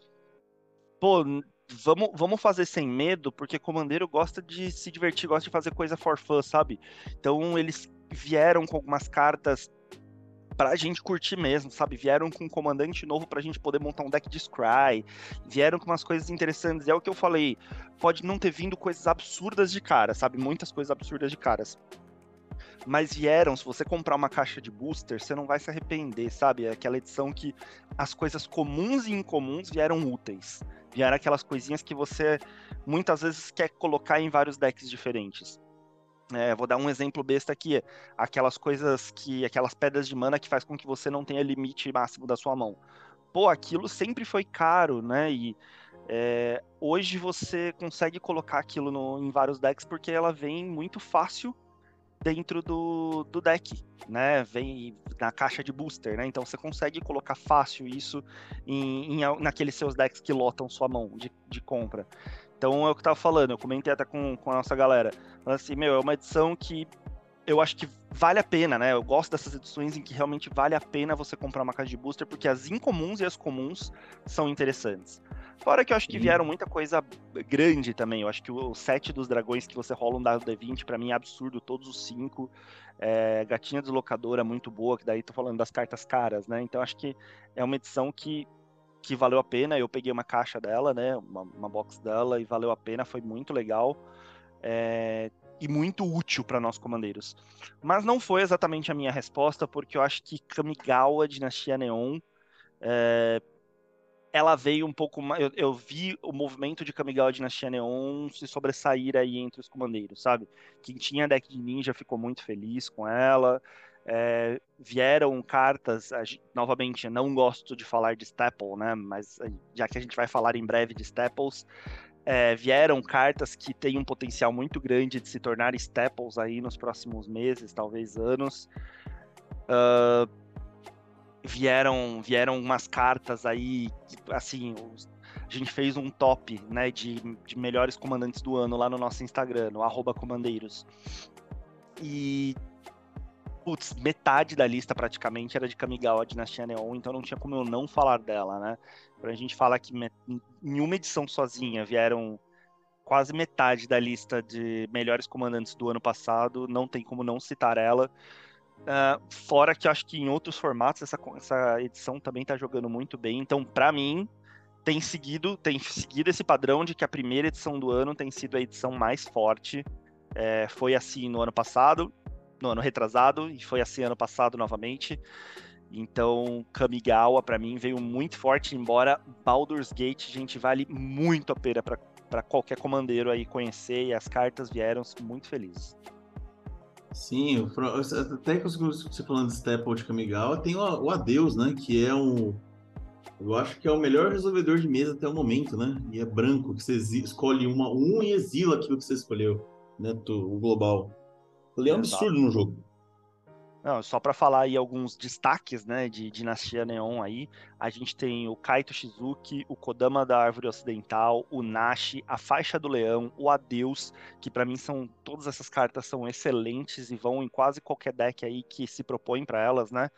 Speaker 1: pô, vamos, vamos fazer sem medo, porque comandeiro gosta de se divertir, gosta de fazer coisa for fun, sabe? Então eles vieram com algumas cartas pra gente curtir mesmo, sabe? Vieram com um comandante novo pra gente poder montar um deck de Scry, vieram com umas coisas interessantes. É o que eu falei, pode não ter vindo coisas absurdas de cara, sabe? Muitas coisas absurdas de caras. Mas vieram, se você comprar uma caixa de booster, você não vai se arrepender, sabe? É aquela edição que as coisas comuns e incomuns vieram úteis. Vieram aquelas coisinhas que você muitas vezes quer colocar em vários decks diferentes. É, vou dar um exemplo besta aqui, aquelas coisas que, aquelas pedras de mana que faz com que você não tenha limite máximo da sua mão. Pô, aquilo sempre foi caro, né? E é, hoje você consegue colocar aquilo no, em vários decks porque ela vem muito fácil dentro do, do deck, né? Vem na caixa de booster, né? Então você consegue colocar fácil isso em, em naqueles seus decks que lotam sua mão de, de compra. Então é o que eu tava falando, eu comentei até com, com a nossa galera. Assim, meu, é uma edição que eu acho que vale a pena, né? Eu gosto dessas edições em que realmente vale a pena você comprar uma caixa de booster, porque as incomuns e as comuns são interessantes. Fora que eu acho que vieram muita coisa grande também. Eu acho que o set dos dragões que você rola um dado D20, para mim é absurdo, todos os cinco. É, gatinha deslocadora muito boa, que daí tô falando das cartas caras, né? Então acho que é uma edição que que valeu a pena. Eu peguei uma caixa dela, né? Uma, uma box dela e valeu a pena, foi muito legal. É, e muito útil para nós comandeiros. Mas não foi exatamente a minha resposta, porque eu acho que Kamigawa Dinastia Neon é, ela veio um pouco mais. Eu, eu, vi o movimento de Kamigawa Dinastia Neon se sobressair aí entre os comandeiros, sabe? Quem tinha deck de ninja ficou muito feliz com ela. É, vieram cartas, novamente, não gosto de falar de Staple, né? Mas eh, já que a gente vai falar em breve de Staples, é, vieram cartas que têm um potencial muito grande de se tornar Staples aí nos próximos meses, talvez anos. Uh, vieram, vieram umas cartas aí, assim, a gente fez um top, né, de, de melhores comandantes do ano lá no nosso Instagram, no arroba comandeiros. E putz, metade da lista praticamente era de Kamigawa Dinastia Neon, então não tinha como eu não falar dela, né? Pra gente falar que em uma edição sozinha vieram quase metade da lista de melhores comandantes do ano passado, não tem como não citar ela. Uh, fora que eu acho que em outros formatos essa, essa edição também tá jogando muito bem. Então, para mim, tem seguido, tem seguido esse padrão de que a primeira edição do ano tem sido a edição mais forte. É, foi assim no ano passado, no ano retrasado, e foi assim ano passado novamente. Então, Kamigawa, para mim, veio muito forte, embora Baldur's Gate, gente, vale muito a pena para qualquer comandeiro aí conhecer, e as cartas vieram muito felizes.
Speaker 2: Sim, até que você falando de Staple de Kamigawa, tem o, o Adeus, né? Que é um. Eu acho que é o melhor resolvedor de mesa até o momento, né? E é branco, que você escolhe uma, um e exila aquilo que você escolheu, né? O global. Ele é um absurdo no jogo.
Speaker 1: Não, só para falar aí alguns destaques, né, de Dinastia Neon aí, a gente tem o Kaito Shizuki, o Kodama da Árvore Ocidental, o Nashi, a Faixa do Leão, o Adeus, que para mim são todas essas cartas são excelentes e vão em quase qualquer deck aí que se propõe para elas, né?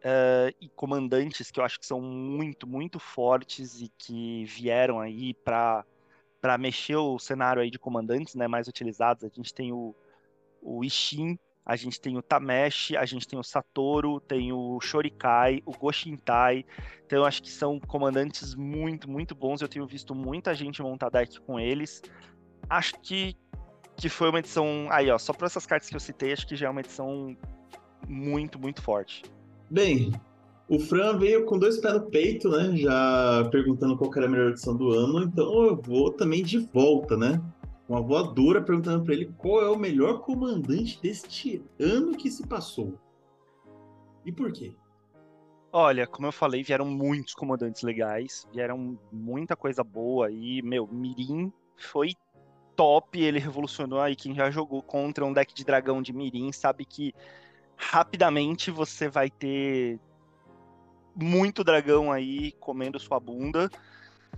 Speaker 1: Uh, e comandantes que eu acho que são muito, muito fortes e que vieram aí para mexer o cenário aí de comandantes, né, mais utilizados. A gente tem o o Ishin, a gente tem o Tameshi, a gente tem o Satoru, tem o Shorikai, o Goshintai. Então acho que são comandantes muito, muito bons. Eu tenho visto muita gente montar deck com eles. Acho que, que foi uma edição. Aí, ó, só para essas cartas que eu citei, acho que já é uma edição muito, muito forte.
Speaker 2: Bem, o Fran veio com dois pés no peito, né? Já perguntando qual era a melhor edição do ano, então eu vou também de volta, né? Uma voadora perguntando para ele qual é o melhor comandante deste ano que se passou. E por quê?
Speaker 1: Olha, como eu falei, vieram muitos comandantes legais, vieram muita coisa boa e, meu, Mirim foi top, ele revolucionou aí quem já jogou contra um deck de dragão de Mirim, sabe que rapidamente você vai ter muito dragão aí comendo sua bunda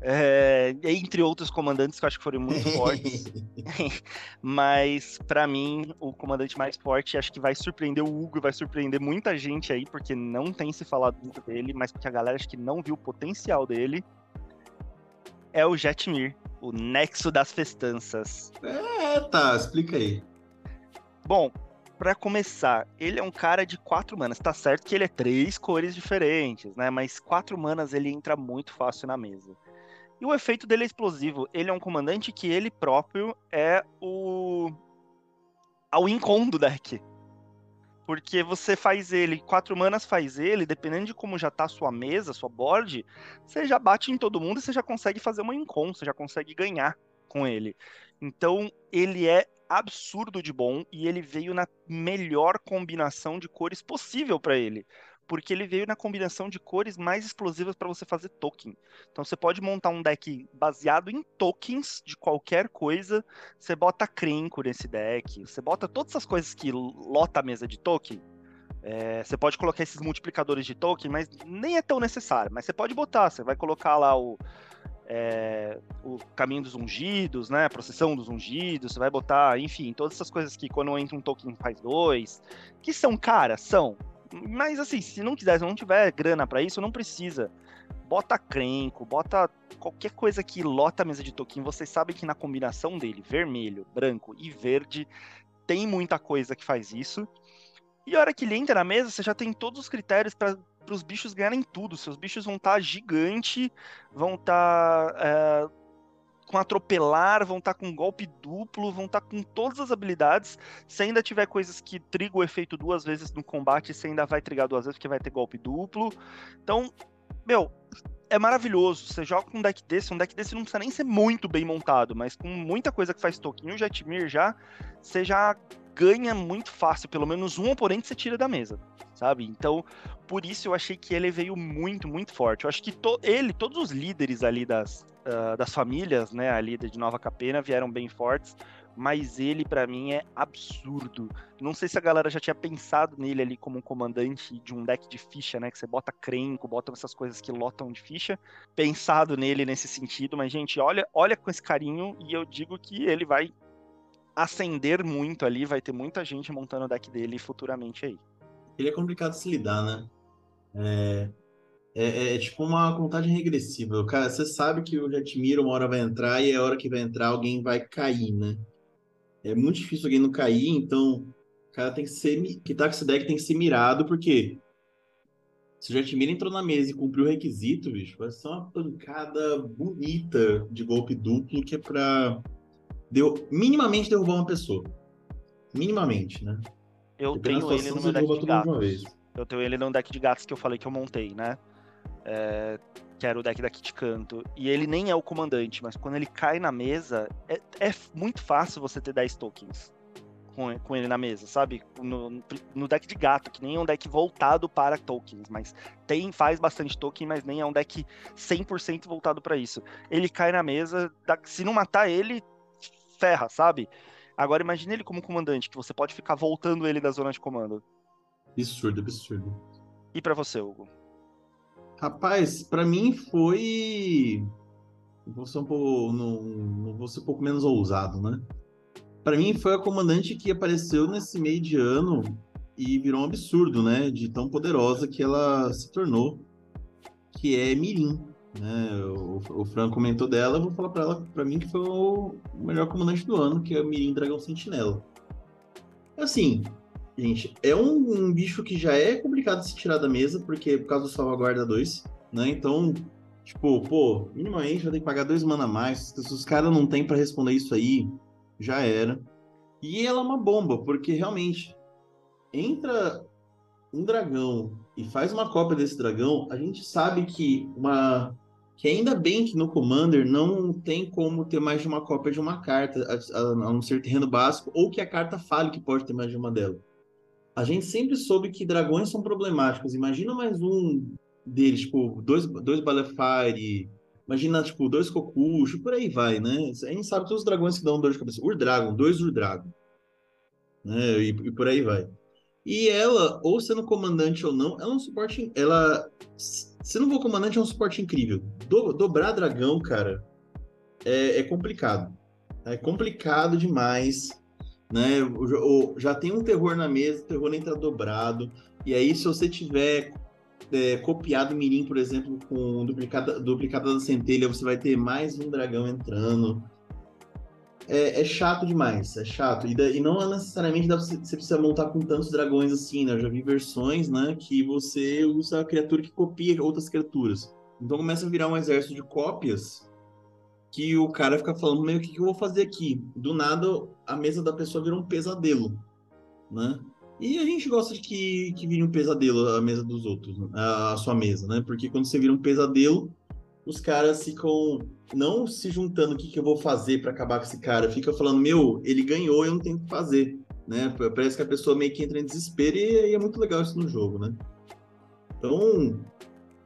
Speaker 1: é, entre outros comandantes que eu acho que foram muito fortes. Mas, para mim, o comandante mais forte, acho que vai surpreender o Hugo e vai surpreender muita gente aí, porque não tem se falado muito dele, mas porque a galera acho que não viu o potencial dele. É o Jetmir, o Nexo das Festanças.
Speaker 2: É, tá, explica aí.
Speaker 1: Bom, para começar, ele é um cara de quatro manas. Tá certo que ele é três cores diferentes, né? Mas quatro manas ele entra muito fácil na mesa. E o efeito dele é explosivo. Ele é um comandante que ele próprio é o. ao incom do deck. Porque você faz ele, quatro manas faz ele, dependendo de como já tá a sua mesa, sua board, você já bate em todo mundo e você já consegue fazer uma incom, você já consegue ganhar com ele. Então, ele é absurdo de bom e ele veio na melhor combinação de cores possível para ele porque ele veio na combinação de cores mais explosivas para você fazer token. Então você pode montar um deck baseado em tokens de qualquer coisa, você bota Krenko nesse deck, você bota todas essas coisas que lota a mesa de token. É, você pode colocar esses multiplicadores de token, mas nem é tão necessário. Mas você pode botar, você vai colocar lá o, é, o caminho dos ungidos, né? A procissão dos ungidos, você vai botar, enfim, todas essas coisas que quando entra um token faz dois, que são caras, são. Mas assim, se não quiser, se não tiver grana para isso, não precisa. Bota crenco, bota qualquer coisa que lota a mesa de toquinho. Vocês sabem que na combinação dele, vermelho, branco e verde, tem muita coisa que faz isso. E a hora que ele entra na mesa, você já tem todos os critérios para os bichos ganharem tudo. Seus bichos vão estar tá gigante, vão estar tá, é, com atropelar, vão estar tá com golpe duplo, vão estar tá com todas as habilidades. Se ainda tiver coisas que trigam o efeito duas vezes no combate, você ainda vai trigar duas vezes, porque vai ter golpe duplo. Então, meu, é maravilhoso. Você joga com um deck desse, um deck desse não precisa nem ser muito bem montado, mas com muita coisa que faz token e o Jetmir já, você já ganha muito fácil. Pelo menos um oponente você tira da mesa, sabe? Então, por isso eu achei que ele veio muito, muito forte. Eu acho que to ele, todos os líderes ali das, uh, das famílias, né, ali de Nova Capena vieram bem fortes, mas ele para mim é absurdo. Não sei se a galera já tinha pensado nele ali como um comandante de um deck de ficha, né, que você bota crenco, bota essas coisas que lotam de ficha, pensado nele nesse sentido, mas gente, olha, olha com esse carinho e eu digo que ele vai ascender muito ali, vai ter muita gente montando o deck dele futuramente aí.
Speaker 2: ele é complicado de se lidar, né? É, é, é, tipo uma contagem regressiva. Cara, você sabe que o Jetmir uma hora vai entrar e a hora que vai entrar alguém vai cair, né? É muito difícil alguém não cair, então o cara tem que ser. Que tá com esse deck tem que ser mirado, porque se o Jetmir entrou na mesa e cumpriu o requisito, bicho, vai ser uma pancada bonita de golpe duplo que é pra deu, minimamente derrubar uma pessoa. Minimamente, né?
Speaker 1: Eu tenho ele no meu deck de gatos. Eu tenho ele no deck de gatos que eu falei que eu montei, né? É, que era o deck da Kit Canto. E ele nem é o comandante, mas quando ele cai na mesa, é, é muito fácil você ter 10 tokens com, com ele na mesa, sabe? No, no, deck de gato, que nem é um deck voltado para tokens, mas tem faz bastante token, mas nem é um deck 100% voltado para isso. Ele cai na mesa, se não matar ele, ferra, sabe? Agora imagine ele como comandante, que você pode ficar voltando ele da zona de comando.
Speaker 2: Absurdo, absurdo.
Speaker 1: E para você, Hugo?
Speaker 2: Rapaz, para mim foi. Vou ser um pouco. Não, vou ser um pouco menos ousado, né? Para mim foi a comandante que apareceu nesse meio de ano e virou um absurdo, né? De tão poderosa que ela se tornou, que é Mirim. Né? O, o Fran comentou dela, eu vou falar para ela, para mim que foi o melhor comandante do ano, que é Mirim Dragão Sentinela. Assim, gente, é um, um, bicho que já é complicado de se tirar da mesa, porque por causa do salvaguarda 2, né? Então, tipo, pô, minimamente já tem que pagar dois mana a mais. Se os caras não tem para responder isso aí, já era. E ela é uma bomba, porque realmente entra um dragão e faz uma cópia desse dragão, a gente sabe que uma que ainda bem que no Commander não tem como ter mais de uma cópia de uma carta, a, a, a não ser terreno básico, ou que a carta fale que pode ter mais de uma dela a gente sempre soube que dragões são problemáticos. Imagina mais um deles, tipo, dois, dois Balefire, imagina, tipo, dois Kokusho, por aí vai, né? A gente sabe todos os dragões que dão dor de cabeça. Urdragon, dois Urdragon. Né? E, e por aí vai. E ela, ou sendo comandante ou não, ela é um suporte. Ela. Se não for comandante, é um suporte incrível. Do, dobrar dragão, cara, é, é complicado. É complicado demais né? Já tem um terror na mesa, o terror entra dobrado. E aí, se você tiver é, copiado Mirim, por exemplo, com duplicada, duplicada da centelha, você vai ter mais um dragão entrando. É, é chato demais, é chato. E, e não necessariamente dá, você, você precisa montar com tantos dragões assim, né? Eu já vi versões, né, que você usa a criatura que copia outras criaturas. Então começa a virar um exército de cópias que o cara fica falando, meio o que, que eu vou fazer aqui? Do nada, a mesa da pessoa vira um pesadelo, né? E a gente gosta de que, que vire um pesadelo a mesa dos outros, a, a sua mesa, né? Porque quando você vira um pesadelo, os caras ficam não se juntando o que, que eu vou fazer para acabar com esse cara, fica falando, meu, ele ganhou, eu não tenho o que fazer, né? Parece que a pessoa meio que entra em desespero e, e é muito legal isso no jogo, né? Então,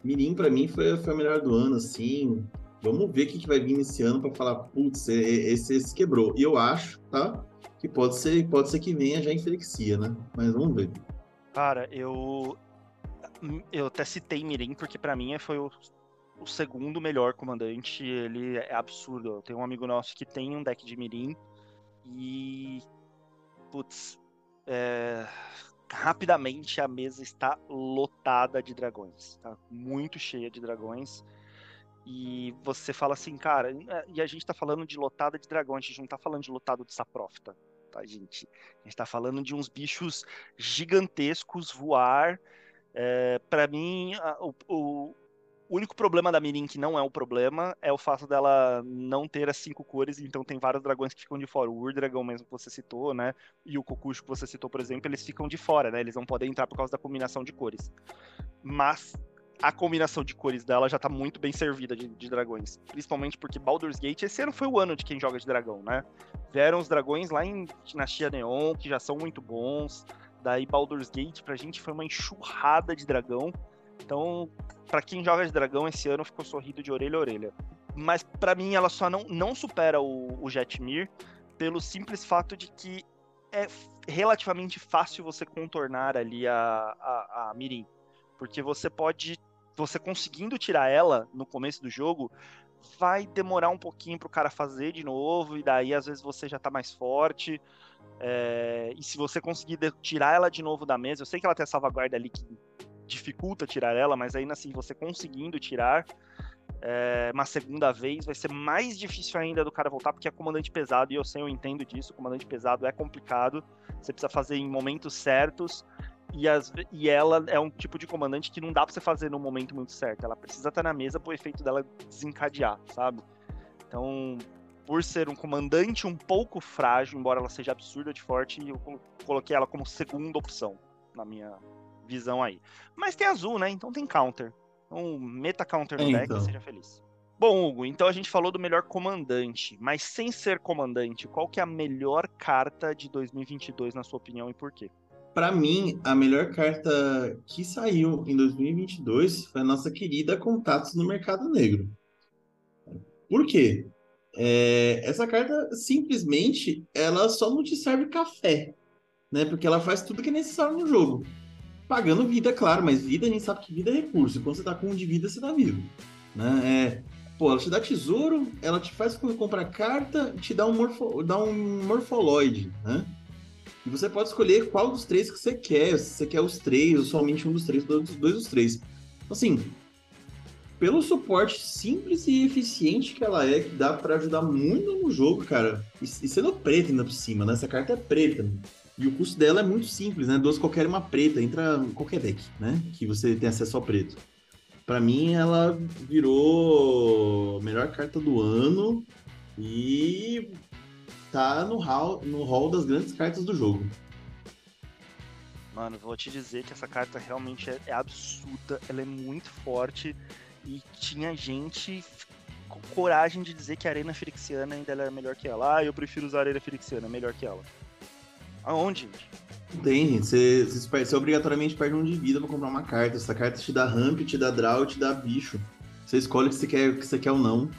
Speaker 2: Mirim para mim foi, foi a melhor do ano, assim. Vamos ver o que, que vai vir nesse ano para falar, putz, esse, esse quebrou. E eu acho, tá? Que pode ser, pode ser que venha já inflexia, né? Mas vamos ver.
Speaker 1: Cara, eu eu até citei Mirim porque para mim foi o, o, segundo melhor comandante. Ele é absurdo. Tenho um amigo nosso que tem um deck de Mirim e putz, é, rapidamente a mesa está lotada de dragões, tá? Muito cheia de dragões. E você fala assim, cara, é, e a gente tá falando de lotada de dragão, a gente não tá falando de lotado de saprófita, tá, gente? A gente tá falando de uns bichos gigantescos voar. É, para mim, a, o, o, único problema da Mirim que não é o problema é o fato dela não ter as cinco cores, então tem vários dragões que ficam de fora. O Urdragão mesmo que você citou, né? E o Kokusho que você citou, por exemplo, eles ficam de fora, né? Eles não podem entrar por causa da combinação de cores. Mas a combinação de cores dela já tá muito bem servida de, de, dragões. Principalmente porque Baldur's Gate, esse ano foi o ano de quem joga de dragão, né? Vieram os dragões lá em Dinastia Neon, que já são muito bons. Daí Baldur's Gate pra gente foi uma enxurrada de dragão. Então, para quem joga de dragão esse ano ficou sorrido de orelha a orelha. Mas para mim ela só não, não supera o, o Jetmir pelo simples fato de que é relativamente fácil você contornar ali a, a, a Mirim porque você pode você conseguindo tirar ela no começo do jogo, vai demorar um pouquinho pro cara fazer de novo, e daí às vezes você já tá mais forte. É, e se você conseguir tirar ela de novo da mesa, eu sei que ela tem a salvaguarda ali que dificulta tirar ela, mas ainda assim você conseguindo tirar é, uma segunda vez vai ser mais difícil ainda do cara voltar, porque é comandante pesado, e eu sei, eu entendo disso, comandante pesado é complicado, você precisa fazer em momentos certos, e, as, e ela é um tipo de comandante que não dá pra você fazer no momento muito certo, ela precisa estar na mesa pro efeito dela desencadear, sabe? Então, por ser um comandante um pouco frágil, embora ela seja absurda de forte, eu coloquei ela como segunda opção na minha visão aí. Mas tem azul, né? Então tem counter. Então meta counter no é, deck então. e seja feliz. Bom, Hugo, então a gente falou do melhor comandante, mas sem ser comandante, qual que é a melhor carta de 2022 na sua opinião e por quê?
Speaker 2: Para mim, a melhor carta que saiu em 2022 foi a nossa querida Contatos no Mercado Negro. Por quê? É, essa carta simplesmente ela só não te serve café, né? Porque ela faz tudo que é necessário no jogo. Pagando vida, claro, mas vida a gente sabe que vida é recurso. Quando você tá com um de vida, você tá vivo. Né? É, pô, ela te dá tesouro, ela te faz comprar carta, te dá um, morfo, dá um morfoloide, né? E você pode escolher qual dos três que você quer, se você quer os três, ou somente um dos três, dois, dois dos três. Assim, pelo suporte simples e eficiente que ela é, que dá para ajudar muito no jogo, cara. E, e sendo preta ainda por cima, né? Essa carta é preta. E o custo dela é muito simples, né? Duas qualquer uma preta, entra qualquer deck, né? Que você tem acesso ao preto. Para mim, ela virou a melhor carta do ano e tá no hall, no hall das grandes cartas do jogo.
Speaker 1: Mano, vou te dizer que essa carta realmente é, é absurda, ela é muito forte e tinha gente com coragem de dizer que a Arena Firixiana ainda era melhor que ela. Ah, eu prefiro usar a Arena Firixiana, melhor que ela. Aonde, gente?
Speaker 2: Tem, você, você, você, obrigatoriamente perde um de vida pra comprar uma carta. Essa carta te dá ramp, te dá draw, te dá bicho. Você escolhe o que você quer, o que você quer ou não.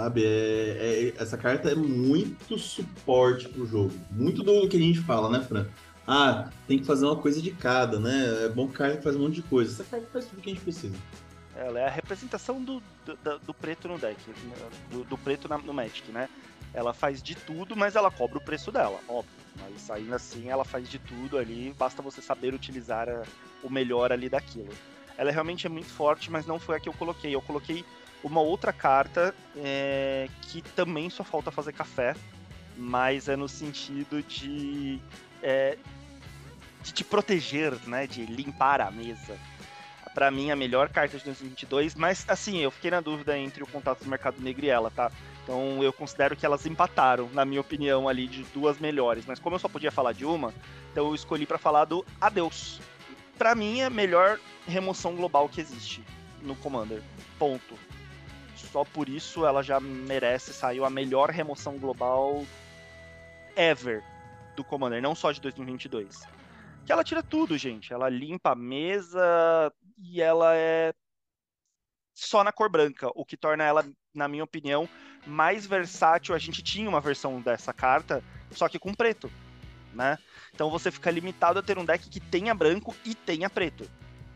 Speaker 2: Sabe? É, é, essa carta é muito suporte pro jogo. Muito do que a gente fala, né, Fran? Ah, tem que fazer uma coisa de cada, né? É bom que carta faz um monte de coisa. Essa carta faz tudo que a gente precisa.
Speaker 1: Ela é a representação do, do, do preto no deck, do, do preto na, no Magic, né? Ela faz de tudo, mas ela cobra o preço dela, óbvio. Mas ainda assim ela faz de tudo ali, basta você saber utilizar a, o melhor ali daquilo. Ela realmente é muito forte, mas não foi a que eu coloquei. Eu coloquei uma outra carta é, que também só falta fazer café, mas é no sentido de, é, de te proteger, né? De limpar a mesa para mim, a melhor carta de 2022, mas assim, eu fiquei na dúvida entre o contato do Mercado Negro e ela, tá? Então eu considero que elas empataram, na minha opinião, ali de duas melhores. Mas como eu só podia falar de uma, então eu escolhi para falar do Adeus. Para mim, é a melhor remoção global que existe no Commander. Ponto. Só por isso ela já merece sair a melhor remoção global ever do Commander, não só de 2022. Que ela tira tudo, gente. Ela limpa a mesa, e ela é só na cor branca, o que torna ela, na minha opinião, mais versátil. A gente tinha uma versão dessa carta, só que com preto, né? Então você fica limitado a ter um deck que tenha branco e tenha preto.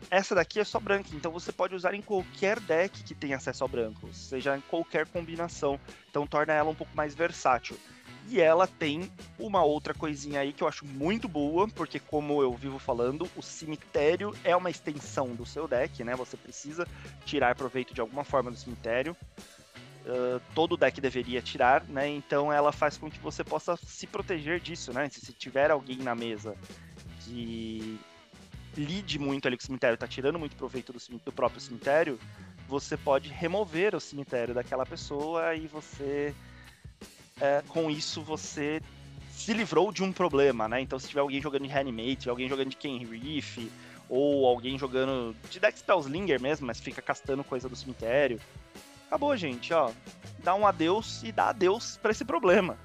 Speaker 1: Essa daqui é só branca, então você pode usar em qualquer deck que tenha acesso ao branco, seja em qualquer combinação. Então torna ela um pouco mais versátil. E ela tem uma outra coisinha aí que eu acho muito boa, porque como eu vivo falando, o cemitério é uma extensão do seu deck, né? Você precisa tirar proveito de alguma forma do cemitério. Uh, todo deck deveria tirar, né? Então ela faz com que você possa se proteger disso, né? Se, se tiver alguém na mesa que lide muito ali com o cemitério, tá tirando muito proveito do, do próprio cemitério, você pode remover o cemitério daquela pessoa e você é, com isso você se livrou de um problema, né? Então, se tiver alguém jogando de Reanimate, alguém jogando de Ken Reef, ou alguém jogando de Deck Spellslinger mesmo, mas fica castando coisa do cemitério, acabou, gente, ó. Dá um adeus e dá adeus para esse problema,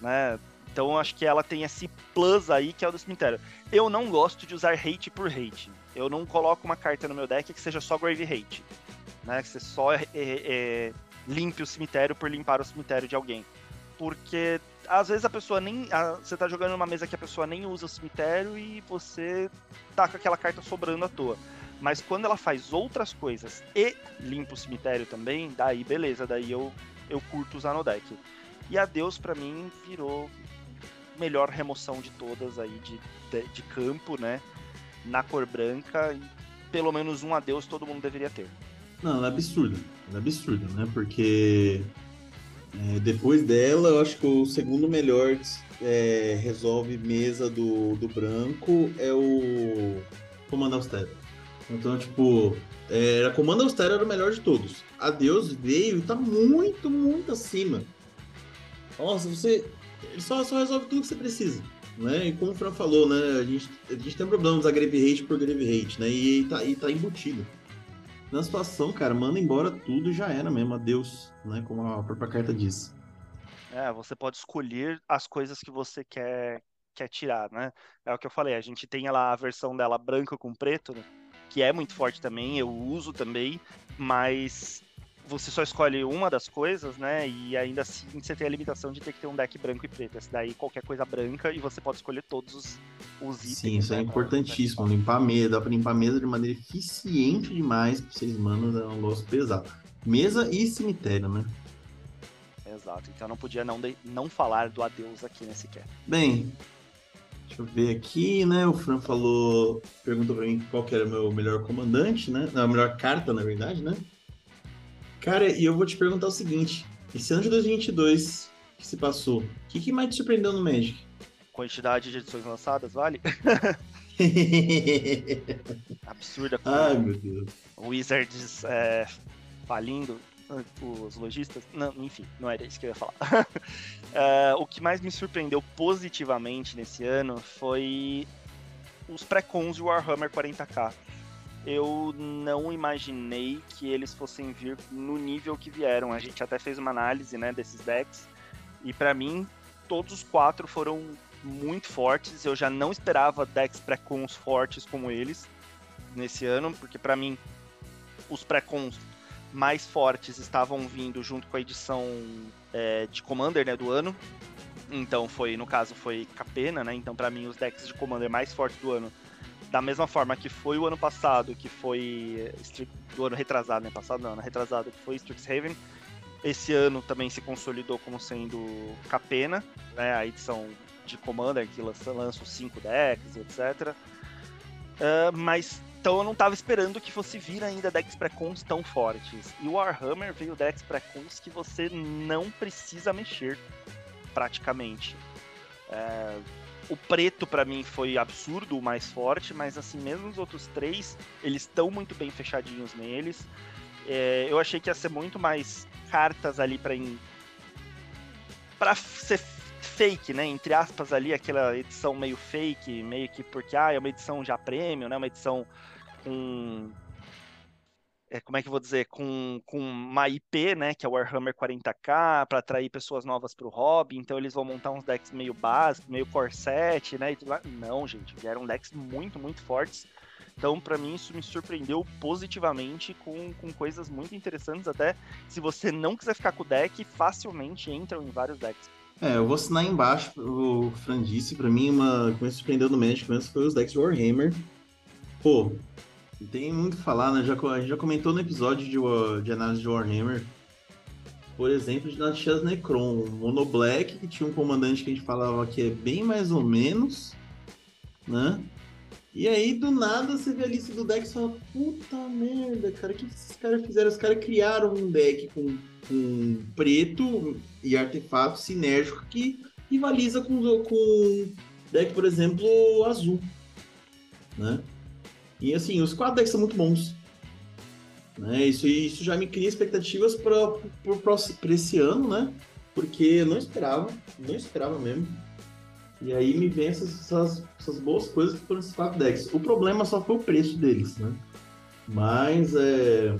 Speaker 1: né? Então, acho que ela tem esse plus aí que é o do cemitério. Eu não gosto de usar hate por hate. Eu não coloco uma carta no meu deck que seja só Grave Hate, né? Que você só é, é, é limpe o cemitério por limpar o cemitério de alguém porque às vezes a pessoa nem. A, você tá jogando numa mesa que a pessoa nem usa o cemitério e você tá com aquela carta sobrando à toa. Mas quando ela faz outras coisas e limpa o cemitério também, daí beleza, daí eu, eu curto usar no deck. E a Deus para mim virou melhor remoção de todas aí de, de, de campo, né? Na cor branca. E pelo menos um adeus todo mundo deveria ter.
Speaker 2: Não, ela é absurda. Ela é absurda, né? Porque é, depois dela, eu acho que o segundo melhor é, resolve mesa do, do branco é o Comando Austero. Então, tipo, era Comando Austero era o melhor de todos. A Deus veio e tá muito, muito acima. Nossa, você. Ele só, só resolve tudo que você precisa. Né? E como o Fran falou, né? A gente, a gente tem um problema usar Grave Hate por Grave Hate, né? E tá, e tá embutido. Na situação, cara, manda embora tudo e já era mesmo. Adeus, né? Como a própria carta diz.
Speaker 1: É, você pode escolher as coisas que você quer, quer tirar, né? É o que eu falei, a gente tem lá a versão dela branca com preto, né? que é muito forte também, eu uso também, mas você só escolhe uma das coisas, né? E ainda assim você tem a limitação de ter que ter um deck branco e preto. Esse daí qualquer coisa branca e você pode escolher todos os, os itens.
Speaker 2: Sim, isso é né, é importantíssimo. Limpar a mesa, dá pra limpar a mesa de maneira eficiente demais pra vocês, manos, é um negócio pesado. Mesa e cemitério, né?
Speaker 1: Exato. Então não podia não, de, não falar do adeus aqui nesse cast.
Speaker 2: Bem, Deixa eu ver aqui, né? O Fran falou, perguntou pra mim qual que era o meu melhor comandante, né? Não, a melhor carta, na verdade, né? Cara, e eu vou te perguntar o seguinte: esse ano de 2022 que se passou, o que, que mais te surpreendeu no Magic?
Speaker 1: Quantidade de edições lançadas, vale? Absurda.
Speaker 2: Ai, meu Deus.
Speaker 1: Wizards é, falindo os lojistas. Não, enfim, não era isso que eu ia falar. uh, o que mais me surpreendeu positivamente nesse ano foi os pré-cons de Warhammer 40k. Eu não imaginei que eles fossem vir no nível que vieram. A gente até fez uma análise né, desses decks. E para mim, todos os quatro foram muito fortes. Eu já não esperava decks pré-cons fortes como eles nesse ano, porque para mim os pré-cons mais fortes estavam vindo junto com a edição é, de Commander né, do ano. Então foi, no caso, foi Capena, né? Então para mim os decks de Commander mais fortes do ano, da mesma forma que foi o ano passado, que foi do ano retrasado, né? Passado não, ano retrasado, que foi Strixhaven. Esse ano também se consolidou como sendo Capena, né? A edição de Commander que lança, lança os 5 decks, etc. Uh, mas então eu não estava esperando que fosse vir ainda decks pré-cons tão fortes. E o Warhammer veio decks pré-cons que você não precisa mexer, praticamente. É... O preto para mim foi absurdo, o mais forte, mas assim, mesmo os outros três, eles estão muito bem fechadinhos neles. É... Eu achei que ia ser muito mais cartas ali para in... para ser fake, né? Entre aspas ali, aquela edição meio fake, meio que porque ah, é uma edição já prêmio, né? Uma edição com é, como é que eu vou dizer, com, com uma IP, né, que é o Warhammer 40k, para atrair pessoas novas para o hobby, então eles vão montar uns decks meio básicos, meio corset, né, não, gente, vieram decks muito, muito fortes, então para mim isso me surpreendeu positivamente com, com coisas muito interessantes, até se você não quiser ficar com o deck, facilmente entram em vários decks.
Speaker 2: É, eu vou assinar embaixo, o Fran disse, pra mim, uma que me surpreendeu no Magic mesmo foi os decks de Warhammer, pô, tem muito o que falar, né? Já, a gente já comentou no episódio de, de análise de Warhammer, por exemplo, de Natias Necron, Mono Black, que tinha um comandante que a gente falava que é bem mais ou menos, né? E aí, do nada, você vê a lista do deck e fala, puta merda, cara, o que esses caras fizeram? Os caras criaram um deck com, com preto e artefato sinérgico que rivaliza com, com deck, por exemplo, azul, né? E assim, os quatro decks são muito bons. Né? Isso, isso já me cria expectativas para esse ano, né? Porque eu não esperava, não esperava mesmo. E aí me vem essas, essas, essas boas coisas que foram esses quatro decks. O problema só foi o preço deles, né? Mas é,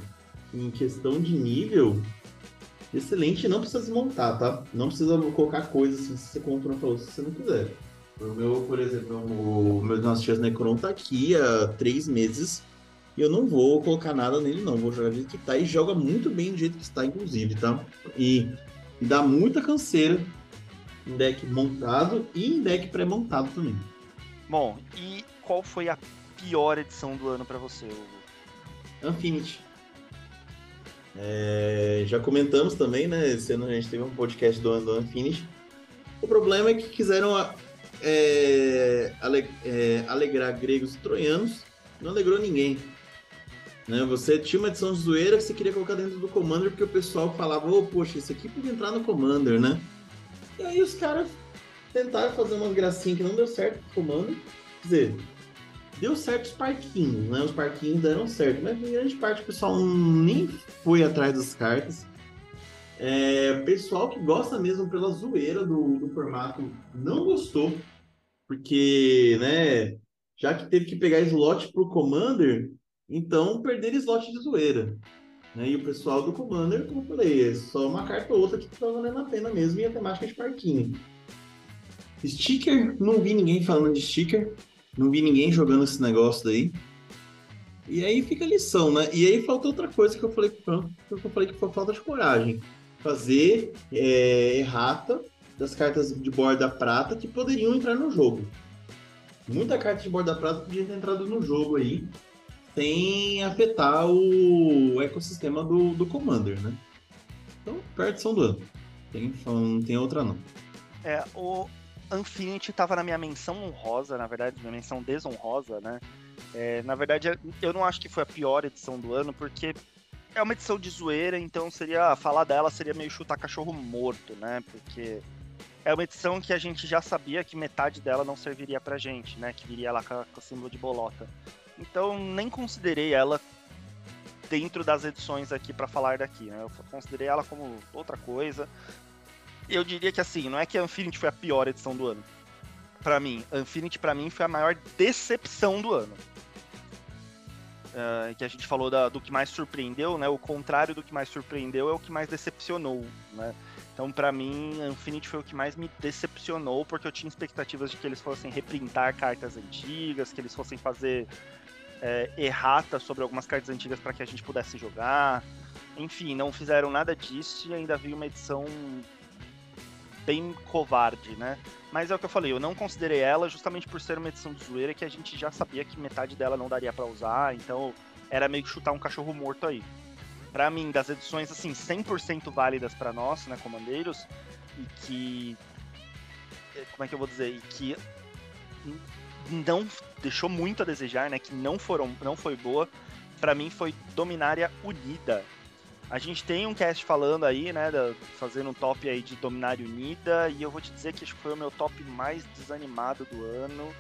Speaker 2: em questão de nível, excelente. Não precisa desmontar, tá? Não precisa colocar coisas assim, se você compra falou, se você não quiser. O meu, por exemplo, o meu Nosso Dias Necron tá aqui há três meses e eu não vou colocar nada nele, não. Vou jogar do jeito que tá e joga muito bem do jeito que está, inclusive, tá? E, dá muita canseira em deck montado e em deck pré-montado também.
Speaker 1: Bom, e qual foi a pior edição do ano para você, Hugo?
Speaker 2: Infinity. É, já comentamos também, né? Esse ano a gente teve um podcast do ano do Infinity. O problema é que quiseram é, ale, é, alegrar gregos e troianos, não alegrou ninguém. Né? Você tinha uma edição de zoeira que você queria colocar dentro do Commander porque o pessoal falava, oh, poxa, isso aqui podia entrar no Commander, né? E aí os caras tentaram fazer umas gracinhas que não deu certo com o Commander. Quer dizer, deu certo os parquinhos, né? Os parquinhos deram certo, mas em grande parte o pessoal nem foi atrás das cartas. É, pessoal que gosta mesmo pela zoeira do, do formato não gostou, porque, né, já que teve que pegar slot pro Commander, então, perder slot de zoeira. Né? E o pessoal do Commander, como eu falei, é só uma carta ou outra que tá valendo a pena mesmo e a temática de parquinho. Sticker, não vi ninguém falando de sticker. Não vi ninguém jogando esse negócio daí. E aí fica a lição, né? E aí falta outra coisa que eu falei, que eu falei que foi falta de coragem. Fazer é, errata das cartas de borda prata que poderiam entrar no jogo. Muita carta de borda prata podia ter entrado no jogo aí sem afetar o ecossistema do, do Commander, né? Então, perdição do ano. Tem, não tem outra não.
Speaker 1: É, o Infinity tava na minha menção honrosa, na verdade, minha menção desonrosa, né? É, na verdade, eu não acho que foi a pior edição do ano, porque é uma edição de zoeira, então seria falar dela seria meio chutar cachorro morto, né? Porque é uma edição que a gente já sabia que metade dela não serviria pra gente, né? Que viria lá com, com o símbolo de bolota. Então nem considerei ela dentro das edições aqui para falar daqui, né? Eu considerei ela como outra coisa. Eu diria que assim, não é que a Infinity foi a pior edição do ano. Para mim, a Infinity para mim foi a maior decepção do ano. Uh, que a gente falou da, do que mais surpreendeu, né? O contrário do que mais surpreendeu é o que mais decepcionou, né? Então, para mim, Infinity foi o que mais me decepcionou, porque eu tinha expectativas de que eles fossem reprintar cartas antigas, que eles fossem fazer é, errata sobre algumas cartas antigas para que a gente pudesse jogar. Enfim, não fizeram nada disso e ainda vi uma edição bem covarde, né? Mas é o que eu falei, eu não considerei ela justamente por ser uma edição de zoeira que a gente já sabia que metade dela não daria para usar, então era meio que chutar um cachorro morto aí. Para mim, das edições assim 100% válidas para nós, né, comandeiros, e que como é que eu vou dizer, e que não deixou muito a desejar, né? Que não foram, não foi boa. Para mim foi Dominária Unida. A gente tem um cast falando aí, né, da, fazendo um top aí de Dominária Unida, e eu vou te dizer que acho que foi o meu top mais desanimado do ano.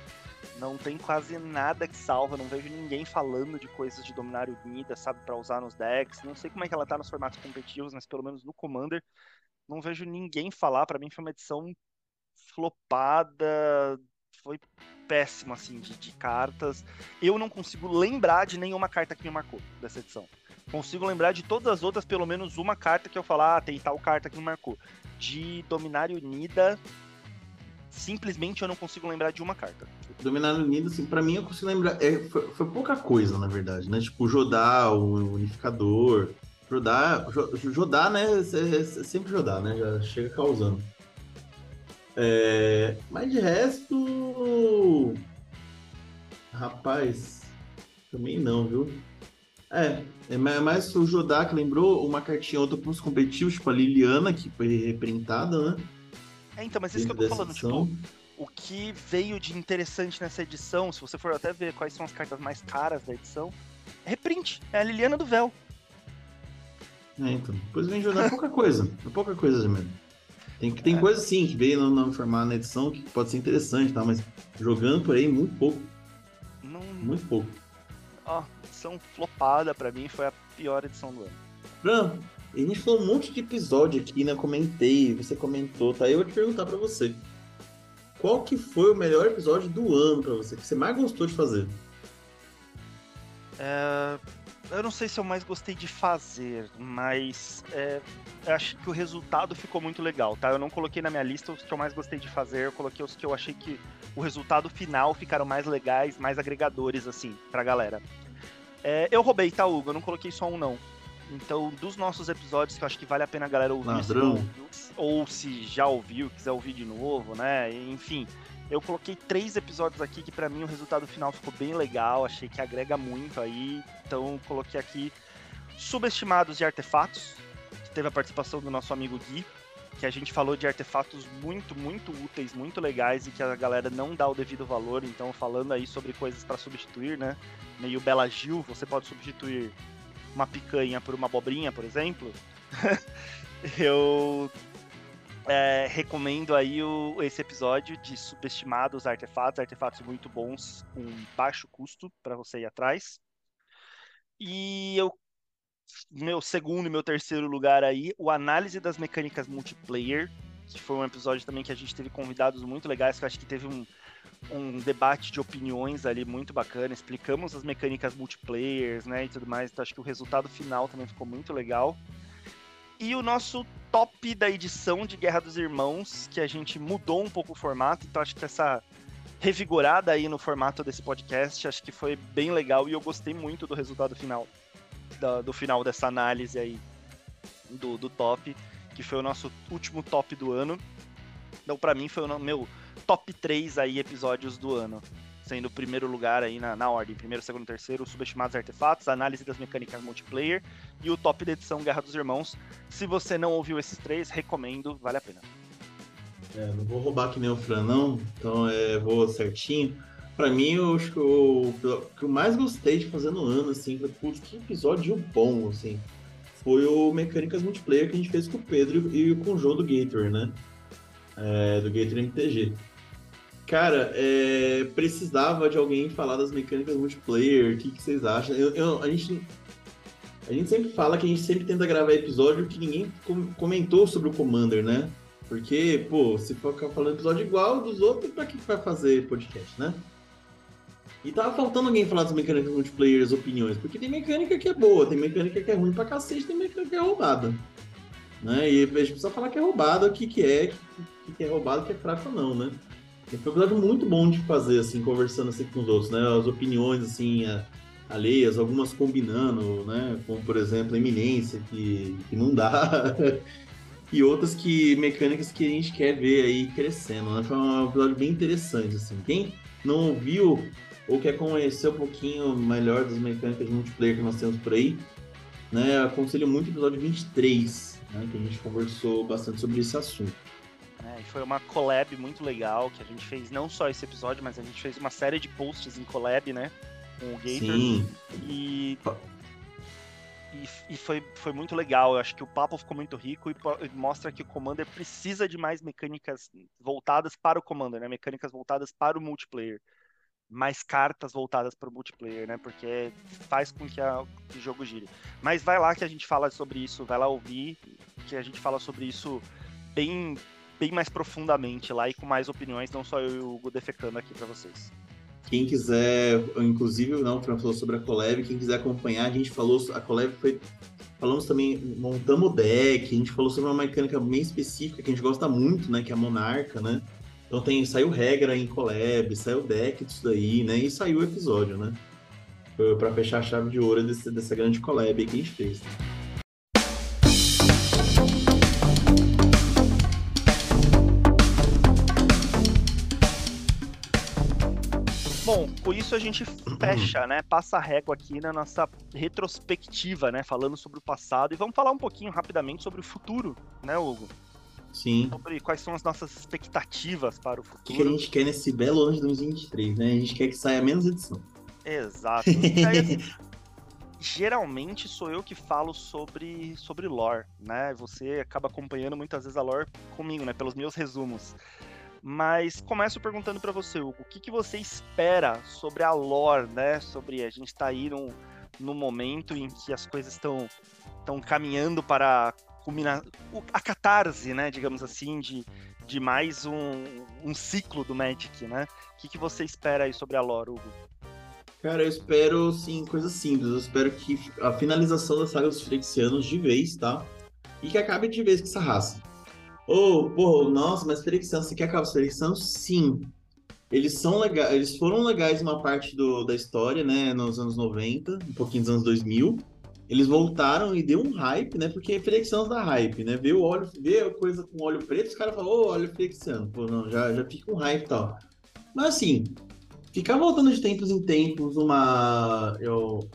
Speaker 1: Não tem quase nada que salva, não vejo ninguém falando de coisas de Dominária Unida, sabe, para usar nos decks. Não sei como é que ela tá nos formatos competitivos, mas pelo menos no Commander, não vejo ninguém falar. Para mim foi uma edição flopada, foi péssimo, assim, de, de, cartas. Eu não consigo lembrar de nenhuma carta que me marcou dessa edição. Consigo lembrar de todas as outras, pelo menos uma carta que eu falar, ah, tem tal carta que me marcou. De Dominário Unida, simplesmente eu não consigo lembrar de uma carta.
Speaker 2: Dominário Unida, assim, pra mim eu consigo lembrar. É, foi, foi, pouca coisa, na verdade, né? Tipo, Jodá, o Unificador. Jodá, Jodá, né? É, é sempre Jodá, né? Já chega causando. É, mas de resto. Rapaz, também não, viu? É, é mais o Jodá que lembrou uma cartinha outra para os competitivos, tipo a Liliana, que foi reprintada, né?
Speaker 1: É, então, mas isso que eu tô falando, edição. tipo, o que veio de interessante nessa edição, se você for até ver quais são as cartas mais caras da edição, é reprint, é a Liliana do Véu.
Speaker 2: É, então. Depois vem jogar pouca coisa, pouca coisa mesmo. Tem, tem é. coisa sim que veio não, informar na edição que pode ser interessante, tá? Mas jogando por aí, muito pouco. Não... Muito pouco.
Speaker 1: Ó, edição flopada pra mim foi a pior edição do ano.
Speaker 2: Fran, a gente falou um monte de episódio aqui, né? Comentei, você comentou, tá? Eu vou te perguntar pra você. Qual que foi o melhor episódio do ano pra você? Que você mais gostou de fazer?
Speaker 1: É eu não sei se eu mais gostei de fazer, mas é, acho que o resultado ficou muito legal, tá? Eu não coloquei na minha lista os que eu mais gostei de fazer, eu coloquei os que eu achei que o resultado final ficaram mais legais, mais agregadores, assim, pra galera. É, eu roubei, tá, Hugo? Eu não coloquei só um, não. Então, dos nossos episódios que eu acho que vale a pena a galera ouvir, se ou se já ouviu, quiser ouvir de novo, né? Enfim, eu coloquei três episódios aqui que para mim o resultado final ficou bem legal, achei que agrega muito aí. Então coloquei aqui Subestimados de Artefatos, que teve a participação do nosso amigo Gui. que a gente falou de artefatos muito, muito úteis, muito legais e que a galera não dá o devido valor. Então, falando aí sobre coisas para substituir, né? Meio Bela Gil, você pode substituir uma picanha por uma abobrinha, por exemplo. eu é, recomendo aí o, esse episódio de subestimados artefatos, artefatos muito bons com baixo custo para você ir atrás. E eu meu segundo e meu terceiro lugar aí, o análise das mecânicas multiplayer, que foi um episódio também que a gente teve convidados muito legais, que eu acho que teve um, um debate de opiniões ali muito bacana, explicamos as mecânicas multiplayers, né, e tudo mais, então acho que o resultado final também ficou muito legal. E o nosso top da edição de Guerra dos Irmãos, que a gente mudou um pouco o formato, então acho que essa revigorada aí no formato desse podcast, acho que foi bem legal e eu gostei muito do resultado final da, do final dessa análise aí do, do top, que foi o nosso último top do ano. Então, para mim, foi o meu top 3 aí episódios do ano. Sendo o primeiro lugar aí na, na ordem. Primeiro, segundo, terceiro, subestimados artefatos, análise das mecânicas multiplayer e o top da edição Guerra dos Irmãos. Se você não ouviu esses três, recomendo, vale a pena.
Speaker 2: É, não vou roubar que nem o Fran, não. Então, é, vou certinho. Pra mim, eu acho que o, que eu mais gostei de fazer no ano, assim, foi, putz, que episódio bom, assim, foi o Mecânicas Multiplayer que a gente fez com o Pedro e com o João do Gator, né? É, do Gator MTG. Cara, é, precisava de alguém falar das mecânicas multiplayer, o que, que vocês acham? Eu, eu, a, gente, a gente sempre fala que a gente sempre tenta gravar episódio que ninguém com, comentou sobre o Commander, né? Porque, pô, se ficar falando episódio igual dos outros, pra que vai fazer podcast, né? E tava faltando alguém falar das mecânicas multiplayer, as opiniões, porque tem mecânica que é boa, tem mecânica que é ruim pra cacete, tem mecânica que é roubada. Né? E a gente precisa falar que é roubada, o que, que é, o que, é roubado, o que é fraco ou não, né? E foi um episódio muito bom de fazer, assim, conversando assim com os outros, né? As opiniões, assim, alheias, algumas combinando, né? Como, por exemplo, a eminência, que, que não dá. e outras que mecânicas que a gente quer ver aí crescendo, né? Foi um episódio bem interessante, assim. Quem não ouviu ou quer conhecer um pouquinho melhor das mecânicas de multiplayer que nós temos por aí, né, aconselho muito o episódio 23, né, que a gente conversou bastante sobre esse assunto.
Speaker 1: É, foi uma collab muito legal que a gente fez não só esse episódio, mas a gente fez uma série de posts em collab, né? Com o Gator.
Speaker 2: Sim.
Speaker 1: E, e, e, foi, foi muito legal. Eu acho que o papo ficou muito rico e, e mostra que o Commander precisa de mais mecânicas voltadas para o Commander, né? Mecânicas voltadas para o multiplayer mais cartas voltadas para o multiplayer, né? Porque faz com que, a, que, o jogo gire. Mas vai lá que a gente fala sobre isso, vai lá ouvir, que a gente fala sobre isso bem, bem mais profundamente lá e com mais opiniões, não só eu e o Hugo defecando aqui para vocês.
Speaker 2: Quem quiser, inclusive, não, o Fran falou sobre a Collab, quem quiser acompanhar, a gente falou, a Collab foi. Falamos também, montamos o deck, a gente falou sobre uma mecânica bem específica que a gente gosta muito, né? Que é a Monarca, né? Então tem, saiu regra em collab, saiu deck disso daí, né? E saiu o episódio, né? Para fechar a chave de ouro desse, dessa grande collab que a gente fez.
Speaker 1: Com isso a gente fecha, né? Passa a régua aqui na nossa retrospectiva, né? Falando sobre o passado. E vamos falar um pouquinho rapidamente sobre o futuro, né, Hugo?
Speaker 2: Sim.
Speaker 1: Sobre quais são as nossas expectativas para o futuro.
Speaker 2: O que a gente quer nesse belo ano de 2023, né? A gente quer que saia menos edição.
Speaker 1: Exato. aí, assim, geralmente sou eu que falo sobre, sobre lore, né? Você acaba acompanhando muitas vezes a lore comigo, né? Pelos meus resumos. Mas começo perguntando para você, Hugo, o que, que você espera sobre a lore, né? Sobre a gente tá aí num, num momento em que as coisas estão estão caminhando para a catarse, né, digamos assim, de, de mais um, um ciclo do Magic, né? O que, que você espera aí sobre a lore, Hugo?
Speaker 2: Cara, eu espero, sim, coisas simples. Eu espero que a finalização da saga dos Ferexianos de vez, tá? E que acabe de vez com essa raça. Ô, oh, porra, nossa, mas Ferexianos, você quer acabar os Ferexianos? Sim. Eles são legais, eles foram legais uma parte do, da história, né, nos anos 90, um pouquinho dos anos 2000 eles voltaram e deu um hype, né? Porque é flexão da hype, né? Vê o óleo, vê a coisa com óleo preto, os caras falam, ô, oh, óleo flexando. Pô, não, já, já fica um hype e tal. Mas assim, ficar voltando de tempos em tempos uma. Eu,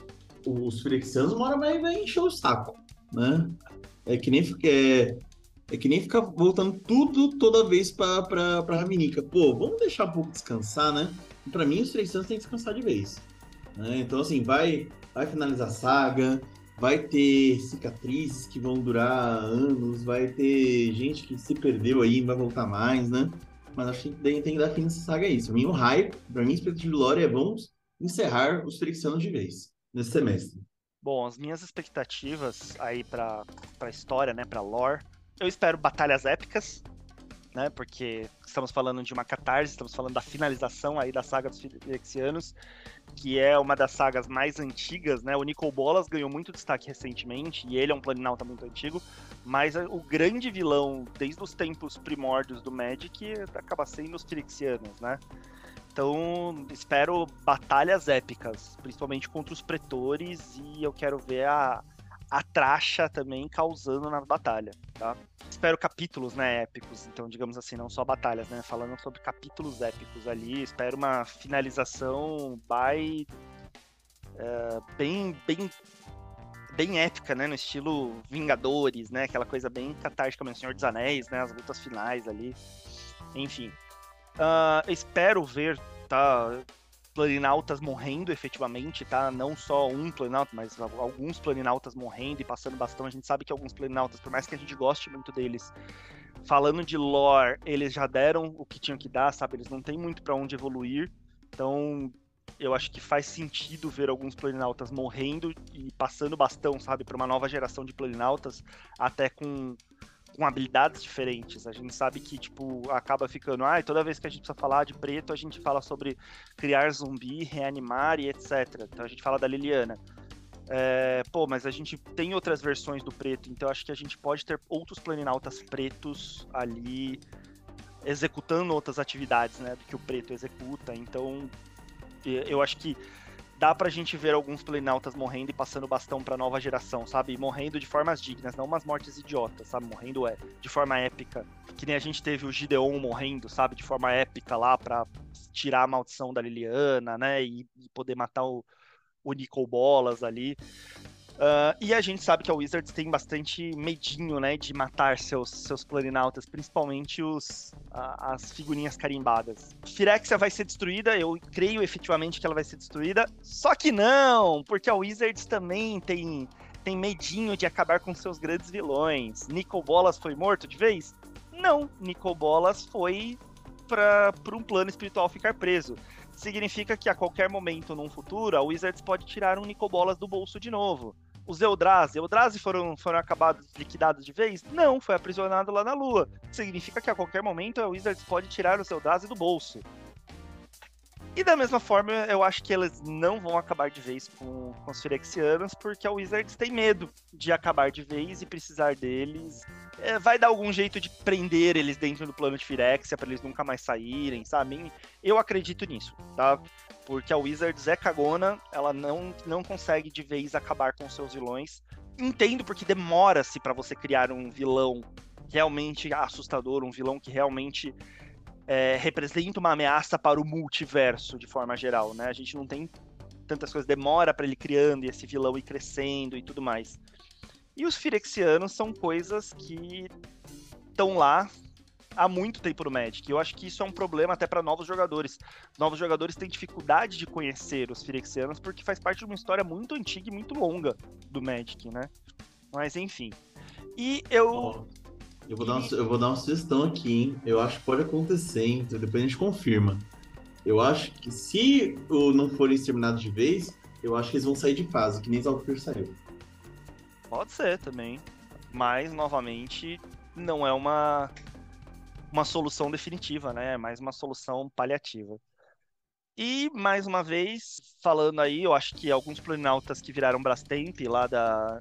Speaker 2: os flexianos, uma hora vai, vai encher o saco, né? É que nem é, É que nem ficar voltando tudo toda vez pra, pra Ravnica. Pô, vamos deixar um pouco descansar, né? Pra mim, os três anos tem que descansar de vez. Né? Então, assim, vai, vai finalizar a saga, vai ter cicatrizes que vão durar anos, vai ter gente que se perdeu aí e vai voltar mais, né? Mas acho que tem, tem que dar fim nessa saga aí. Pra mim, o hype, pra mim, expectativa de lore é vamos encerrar os Ferexianos de vez nesse semestre.
Speaker 1: Bom, as minhas expectativas aí pra, pra história, né, pra lore, eu espero batalhas épicas, né? Porque estamos falando de uma catarse, estamos falando da finalização aí da saga dos Firexianos, que é uma das sagas mais antigas, né? O Nicol Bolas ganhou muito destaque recentemente, e ele é um planinauta muito antigo, mas o grande vilão, desde os tempos primórdios do Magic, acaba sendo os Firexianos, né? Então, espero batalhas épicas, principalmente contra os pretores, e eu quero ver a, a tracha também causando na batalha, tá? Espero capítulos, né, épicos, então, digamos assim, não só batalhas, né? Falando sobre capítulos épicos ali, espero uma finalização by uh, bem, bem, bem épica, né? No estilo Vingadores, né? Aquela coisa bem catártica mesmo, Senhor dos Anéis, né? As lutas finais ali, enfim. Uh, espero ver, tá? Planinautas morrendo efetivamente, tá? Não só um planinauta, mas alguns planinautas morrendo e passando bastão. A gente sabe que alguns planinautas, por mais que a gente goste muito deles, falando de lore, eles já deram o que tinham que dar, sabe? Eles não têm muito para onde evoluir. Então, eu acho que faz sentido ver alguns planinautas morrendo e passando bastão, sabe, para uma nova geração de planinautas, até com com habilidades diferentes. A gente sabe que, tipo, acaba ficando, ah, toda vez que a gente precisa falar de preto, a gente fala sobre criar zumbi, reanimar e etc. Então a gente fala da Liliana. É, pô, mas a gente tem outras versões do preto, então acho que a gente pode ter outros planinautas pretos ali executando outras atividades, né, do que o preto executa. Então, eu acho que dá pra gente ver alguns planaltas morrendo e passando bastão pra nova geração, sabe? Morrendo de formas dignas, não umas mortes idiotas, sabe? Morrendo é, de forma épica. Que nem a gente teve o Gideon morrendo, sabe? De forma épica lá pra tirar a maldição da Liliana, né? E, e poder matar o, o Nicol Bolas ali. Uh, e a gente sabe que a Wizards tem bastante medinho, né, de matar seus, seus planinautas, principalmente os, uh, as figurinhas carimbadas. Firexia vai ser destruída, eu creio efetivamente que ela vai ser destruída, só que não, porque a Wizards também tem, tem medinho de acabar com seus grandes vilões. Nicol Bolas foi morto de vez? Não, Nicol Bolas foi para um plano espiritual ficar preso significa que a qualquer momento num futuro, a Wizards pode tirar um Nicobolas do bolso de novo. Os Eldrazi, Eldrazi foram, foram acabados, liquidados de vez? Não, foi aprisionado lá na Lua. Significa que a qualquer momento a Wizards pode tirar os Eldrazi do bolso. E da mesma forma, eu acho que eles não vão acabar de vez com, com os Phyrexianos, porque a Wizards tem medo de acabar de vez e precisar deles. É, vai dar algum jeito de prender eles dentro do plano de Phyrexia para eles nunca mais saírem, sabe? Eu acredito nisso, tá? Porque a Wizards é cagona, ela não, não consegue de vez acabar com seus vilões. Entendo porque demora-se para você criar um vilão realmente assustador, um vilão que realmente é, representa uma ameaça para o multiverso de forma geral, né? A gente não tem tantas coisas, demora para ele criando e esse vilão ir crescendo e tudo mais. E os Firexianos são coisas que estão lá há muito tempo no Magic. Eu acho que isso é um problema até para novos jogadores. Novos jogadores têm dificuldade de conhecer os Firexianos porque faz parte de uma história muito antiga e muito longa do Magic, né? Mas enfim. E eu.
Speaker 2: Eu vou, dar uma, eu vou dar uma sugestão aqui, hein? Eu acho que pode acontecer, hein? Então depois a gente confirma. Eu acho que se o não for exterminado de vez, eu acho que eles vão sair de fase, que nem Zalfir saiu.
Speaker 1: Pode ser também. Mas, novamente, não é uma, uma solução definitiva, né? Mais uma solução paliativa. E, mais uma vez, falando aí, eu acho que alguns planinautas que viraram Brastemp lá da,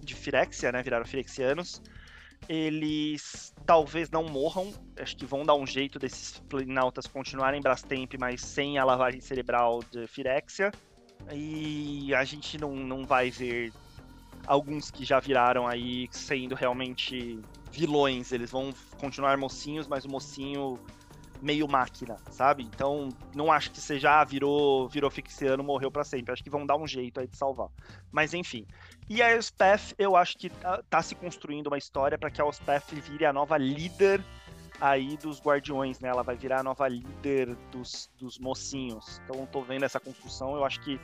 Speaker 1: de Firexia, né? Viraram Firexianos eles talvez não morram, acho que vão dar um jeito desses planinautas continuarem Brastemp, mas sem a lavagem cerebral de Firexia. E a gente não, não vai ver alguns que já viraram aí sendo realmente vilões. Eles vão continuar mocinhos, mas o mocinho meio máquina, sabe? Então, não acho que seja, ah, virou, virou Fixiano, morreu para sempre. Acho que vão dar um jeito aí de salvar. Mas enfim. E a Elspeth, eu acho que tá, tá se construindo uma história para que a Elspeth vire a nova líder aí dos Guardiões, né? Ela vai virar a nova líder dos, dos mocinhos. Então, tô vendo essa construção, eu acho que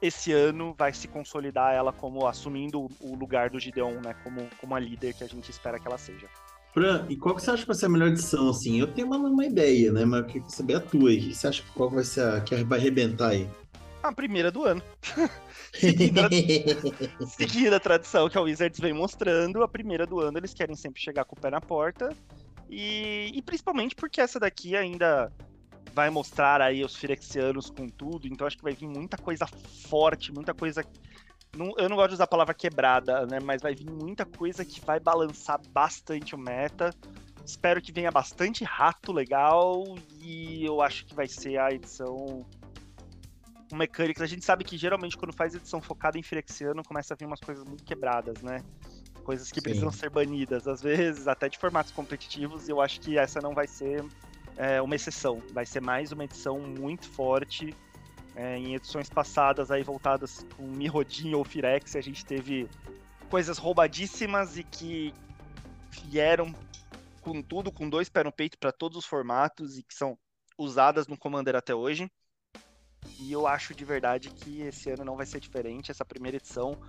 Speaker 1: esse ano vai se consolidar ela como assumindo o lugar do Gideon, né? Como, como a líder que a gente espera que ela seja.
Speaker 2: Fran, e qual que você acha que vai ser a melhor edição, assim? Eu tenho uma, uma ideia, né? Mas eu queria saber a tua aí. O que você acha que qual vai ser a que vai arrebentar aí?
Speaker 1: A primeira do ano. seguindo, a, seguindo a tradição que a Wizards vem mostrando, a primeira do ano eles querem sempre chegar com o pé na porta. E, e principalmente porque essa daqui ainda vai mostrar aí os Firexianos com tudo, então acho que vai vir muita coisa forte, muita coisa não, eu não gosto de usar a palavra quebrada, né? Mas vai vir muita coisa que vai balançar bastante o meta. Espero que venha bastante rato legal e eu acho que vai ser a edição com mecânicas. A gente sabe que geralmente quando faz edição focada em Firexiano começa a vir umas coisas muito quebradas, né? Coisas que Sim. precisam ser banidas, às vezes, até de formatos competitivos, e eu acho que essa não vai ser é, uma exceção. Vai ser mais uma edição muito forte é, em edições passadas aí voltadas com Mirrodin ou Firex, a gente teve coisas roubadíssimas e que vieram com tudo, com dois pés no peito para todos os formatos e que são usadas no Commander até hoje. E eu acho de verdade que esse ano não vai ser diferente. Essa primeira edição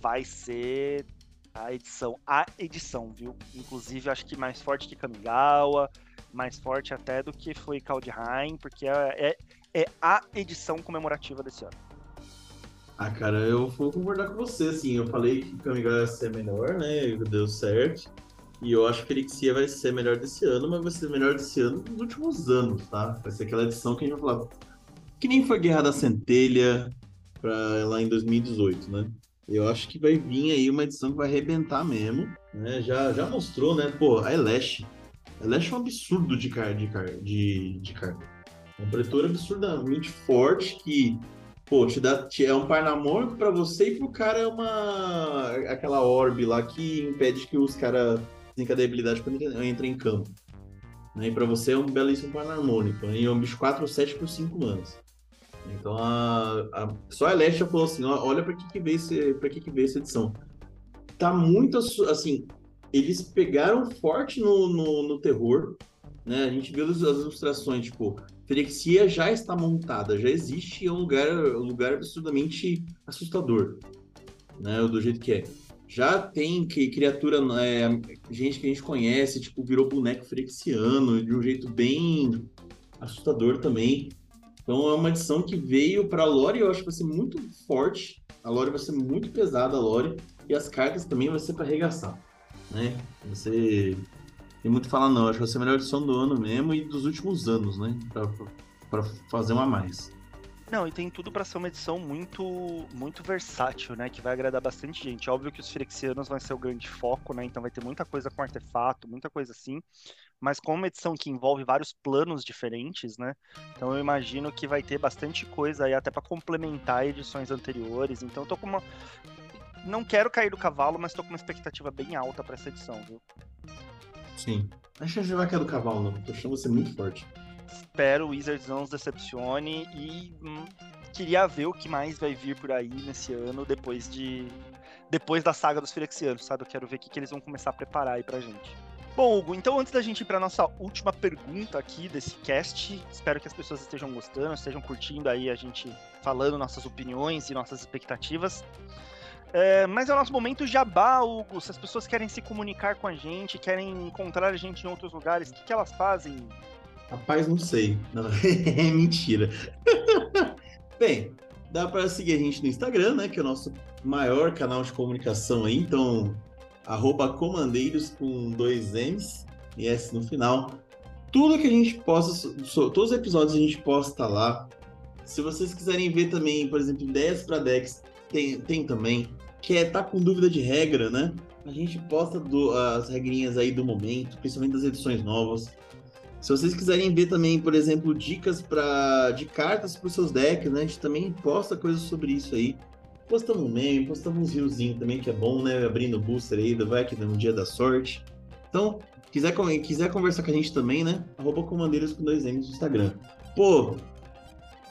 Speaker 1: vai ser a edição, a edição, viu? Inclusive, acho que mais forte que Kamigawa, mais forte até do que foi Kaldheim, porque é, é é a edição comemorativa desse ano.
Speaker 2: Ah, cara, eu vou concordar com você, assim, eu falei que o Kamigawa ia ser melhor, né, deu certo, e eu acho que Elixir vai ser melhor desse ano, mas vai ser melhor desse ano nos últimos anos, tá? Vai ser aquela edição que a gente vai falar, que nem foi Guerra da Centelha pra, lá em 2018, né? Eu acho que vai vir aí uma edição que vai arrebentar mesmo, né? Já, já mostrou, né? Pô, a Elash. A Elash é um absurdo de, car de, car de, de carga. Um pretor absurdamente forte que, pô, te dá, te, é um par namoro para você e pro cara é uma. aquela orbe lá que impede que os caras desencadeiem habilidade quando entra em campo. Né? E para você é um belíssimo par harmônico. Né? E é um bicho 4 ou 7 por 5 anos. Então a, a, só a falou assim: olha para que, que veio esse, pra que, que veio essa edição. Tá muito assim. Eles pegaram forte no, no, no terror, né? A gente viu as, as ilustrações, tipo, Ferexia já está montada, já existe, é um lugar, um lugar absurdamente assustador, né? Do jeito que é. Já tem que criatura, é, gente que a gente conhece, tipo, virou boneco frexiano, de um jeito bem assustador também. Então é uma edição que veio para a lore, eu acho que vai ser muito forte. A lore vai ser muito pesada, a lore, e as cartas também vai ser para arregaçar, né? Você tem muito falar não, acho que vai ser a melhor edição do ano mesmo e dos últimos anos, né? Pra, pra fazer uma mais.
Speaker 1: Não, e tem tudo para ser uma edição muito muito versátil, né? Que vai agradar bastante gente. Óbvio que os Firexianos vão ser o grande foco, né? Então vai ter muita coisa com artefato, muita coisa assim. Mas como uma edição que envolve vários planos diferentes, né? Então eu imagino que vai ter bastante coisa aí até para complementar edições anteriores. Então eu tô com uma. Não quero cair do cavalo, mas tô com uma expectativa bem alta para essa edição, viu?
Speaker 2: Sim. Acho que a gente vai cair do cavalo, não. Tô achando você muito forte.
Speaker 1: Espero o Wizards não nos decepcione e hum, queria ver o que mais vai vir por aí nesse ano depois de. Depois da saga dos Firexianos, sabe? Eu quero ver o que, que eles vão começar a preparar aí pra gente. Bom, Hugo, então antes da gente ir para nossa última pergunta aqui desse cast, espero que as pessoas estejam gostando, estejam curtindo aí a gente falando nossas opiniões e nossas expectativas. É, mas é o nosso momento jabá, Hugo. Se as pessoas querem se comunicar com a gente, querem encontrar a gente em outros lugares, o que, que elas fazem?
Speaker 2: Rapaz, não sei. Não, é mentira. Bem, dá para seguir a gente no Instagram, né? Que é o nosso maior canal de comunicação aí. Então, arroba comandeiros com dois M's e S no final. Tudo que a gente posta, todos os episódios a gente posta lá. Se vocês quiserem ver também, por exemplo, ideias para decks, tem, tem também que é tá com dúvida de regra, né? A gente posta do, as regrinhas aí do momento, principalmente das edições novas. Se vocês quiserem ver também, por exemplo, dicas para de cartas para os seus decks, né? A gente também posta coisas sobre isso aí. Postamos um meme, postamos uns riozinhos também, que é bom, né? Abrindo booster aí, vai que no dia da sorte. Então, quiser, quiser conversar com a gente também, né? Arroba Comandeiros com dois M's no Instagram. Pô,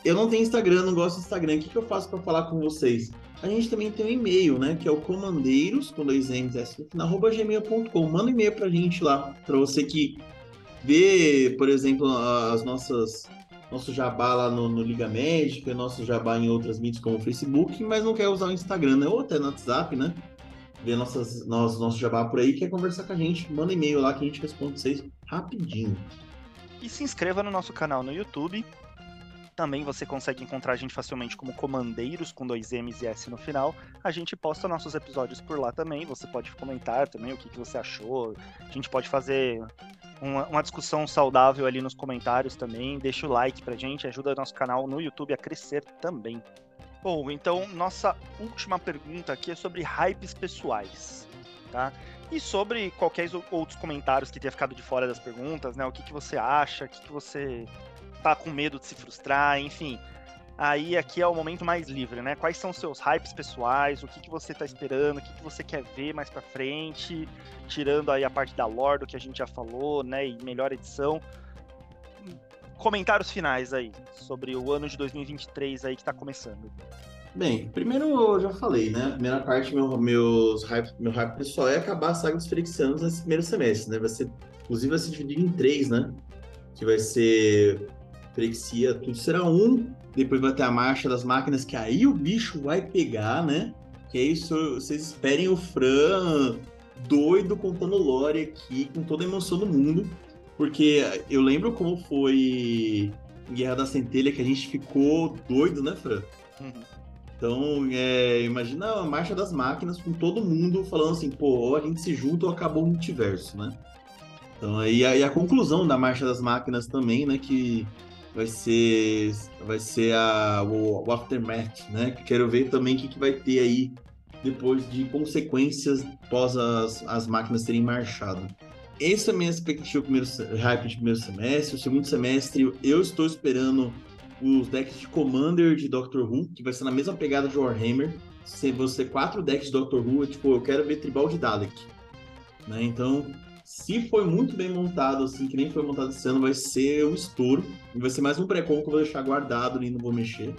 Speaker 2: eu não tenho Instagram, não gosto do Instagram. O que, que eu faço para falar com vocês? A gente também tem um e-mail, né? Que é o comandeiros, com dois M's, S arroba gmail.com. Manda um e-mail pra gente lá, para você que vê, por exemplo, as nossas nosso jabá lá no, no, Liga Médica, nosso jabá em outras mídias como o Facebook, mas não quer usar o Instagram, né? Ou até no WhatsApp, né? Ver nossas, nosso, nosso jabá por aí, quer conversar com a gente, manda e-mail lá que a gente responde vocês rapidinho.
Speaker 1: E se inscreva no nosso canal no YouTube. Também você consegue encontrar a gente facilmente como Comandeiros com dois M's e S no final. A gente posta nossos episódios por lá também. Você pode comentar também o que, que você achou. A gente pode fazer uma, uma, discussão saudável ali nos comentários também. Deixa o like pra gente, ajuda nosso canal no YouTube a crescer também. Bom, então nossa última pergunta aqui é sobre hypes pessoais, tá? E sobre qualquer outros comentários que tenha ficado de fora das perguntas, né? O que, que você acha, o que, que você tá com medo de se frustrar, enfim aí aqui é o momento mais livre, né? Quais são seus hypes pessoais, o que, que você tá esperando, o que, que você quer ver mais pra frente, tirando aí a parte da lore do que a gente já falou, né? E melhor edição. Comentários finais aí sobre o ano de 2023 aí que tá começando.
Speaker 2: Bem, primeiro eu já falei, né? Primeira parte, meu, meus hype, meu hype pessoal é acabar a saga dos Felixianos nesse primeiro semestre, né? Vai ser, inclusive, vai ser dividido em três, né? Que vai ser Frexia, tudo será um depois vai ter a marcha das máquinas, que aí o bicho vai pegar, né? Que é isso, vocês esperem o Fran doido contando lore aqui, com toda a emoção do mundo. Porque eu lembro como foi Guerra da Centelha que a gente ficou doido, né, Fran? Uhum. Então, é, imagina a marcha das máquinas com todo mundo falando assim, pô, a gente se junta ou acabou o multiverso, né? Então, aí a, e a conclusão da marcha das máquinas também, né, que vai ser vai ser a, o, o Aftermath, né? Quero ver também o que, que vai ter aí depois de consequências após as, as máquinas terem marchado. Essa é a minha expectativa primeiro hype de primeiro semestre. O segundo semestre, eu estou esperando os decks de Commander de Doctor Who, que vai ser na mesma pegada de Warhammer. Se você quatro decks de Doctor Who, tipo, eu quero ver tribal de Dalek. Né? Então, se foi muito bem montado, assim, que nem foi montado esse ano, vai ser um estouro. E vai ser mais um pré-com que eu vou deixar guardado e não vou mexer.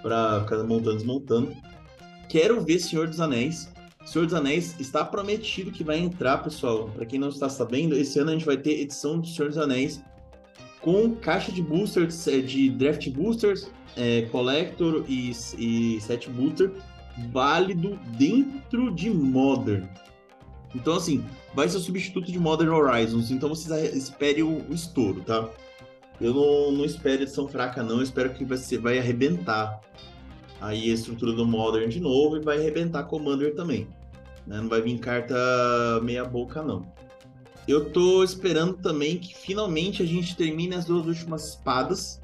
Speaker 2: Pra ficar montando, desmontando. Quero ver Senhor dos Anéis. Senhor dos Anéis está prometido que vai entrar, pessoal. Para quem não está sabendo, esse ano a gente vai ter edição de Senhor dos Anéis com caixa de boosters, é, de draft boosters, é, collector e, e set booster válido dentro de Modern. Então, assim, vai ser o substituto de Modern Horizons. Então, vocês esperem o, o estouro, tá? Eu não, não espero edição fraca, não. Eu espero que ser, vai arrebentar aí a estrutura do Modern de novo e vai arrebentar Commander também. Né? Não vai vir carta meia boca, não. Eu tô esperando também que finalmente a gente termine as duas últimas espadas,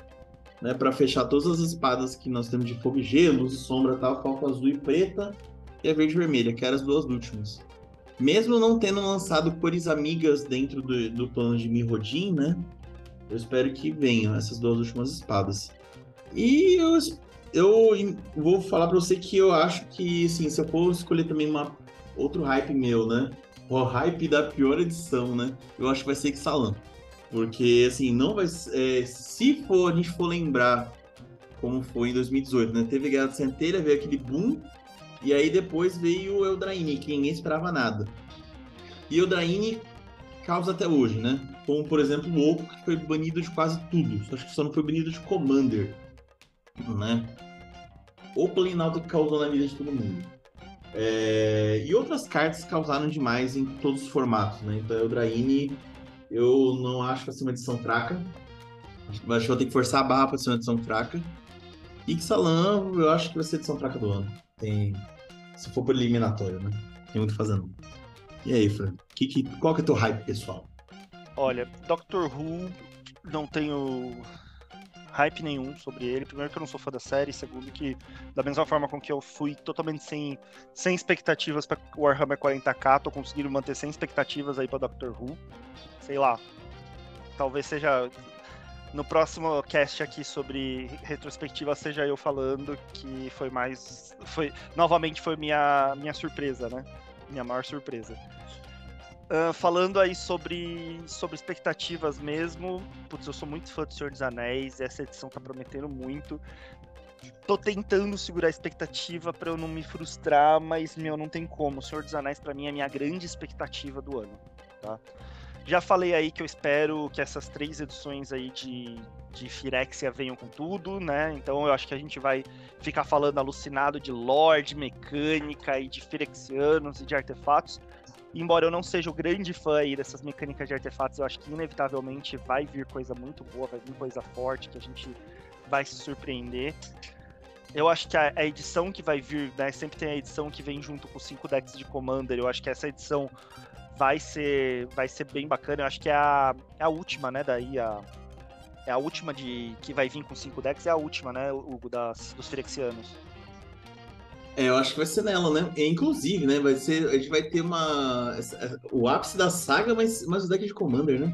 Speaker 2: né? Para fechar todas as espadas que nós temos de fogo e gelo, luz e sombra, tal, foco azul e preta e a verde e vermelha, que eram as duas últimas. Mesmo não tendo lançado cores amigas dentro do, do plano de Mirrodin, né? Eu espero que venham essas duas últimas espadas. E eu, eu vou falar para você que eu acho que, assim, se eu for escolher também uma, outro hype meu, né? O hype da pior edição, né? Eu acho que vai ser Ixalan. Porque, assim, não vai. É, se for, a gente for lembrar como foi em 2018, né? Teve Guerra de Centelha, veio aquele boom e aí depois veio o Eldraine, que ninguém esperava nada. E Eldraine causa até hoje, né? Como, por exemplo, o Oco, que foi banido de quase tudo. Acho que só não foi banido de Commander, né? O Planalto que causou na vida de todo mundo. É... E outras cartas causaram demais em todos os formatos, né? Então, Eldraine, eu não acho que vai ser uma edição fraca. Acho que vai ter que forçar a barra para ser uma edição fraca. Ixalan, eu acho que vai ser a edição fraca do ano. Tem. Se for por eliminatório, né? Tem muito fazendo. E aí, Fran? Que, que, qual que é o teu hype pessoal?
Speaker 1: Olha, Doctor Who, não tenho hype nenhum sobre ele. Primeiro que eu não sou fã da série, segundo que da mesma forma com que eu fui totalmente sem, sem expectativas para Warhammer 40k, tô conseguindo manter sem expectativas aí para Doctor Who. Sei lá. Talvez seja no próximo cast aqui sobre retrospectiva seja eu falando que foi mais foi novamente foi minha minha surpresa, né? Minha maior surpresa. Uh, falando aí sobre, sobre expectativas mesmo, putz, eu sou muito fã do Senhor dos Anéis, essa edição tá prometendo muito. Tô tentando segurar a expectativa para eu não me frustrar, mas, meu, não tem como. O Senhor dos Anéis, para mim, é a minha grande expectativa do ano, tá? Já falei aí que eu espero que essas três edições aí de, de Firexia venham com tudo, né? Então eu acho que a gente vai ficar falando alucinado de Lorde, mecânica e de Firexianos e de artefatos. Embora eu não seja o grande fã aí dessas mecânicas de artefatos, eu acho que inevitavelmente vai vir coisa muito boa, vai vir coisa forte que a gente vai se surpreender. Eu acho que a, a edição que vai vir, né? Sempre tem a edição que vem junto com cinco decks de Commander. Eu acho que essa edição vai ser, vai ser bem bacana. Eu acho que é a, é a última, né? Daí a, é a última de que vai vir com cinco decks, é a última, né, Hugo, das, dos Firexianos.
Speaker 2: É, eu acho que vai ser nela, né? E, inclusive, né? Vai ser. A gente vai ter uma. O ápice da saga, mas, mas o deck de Commander, né?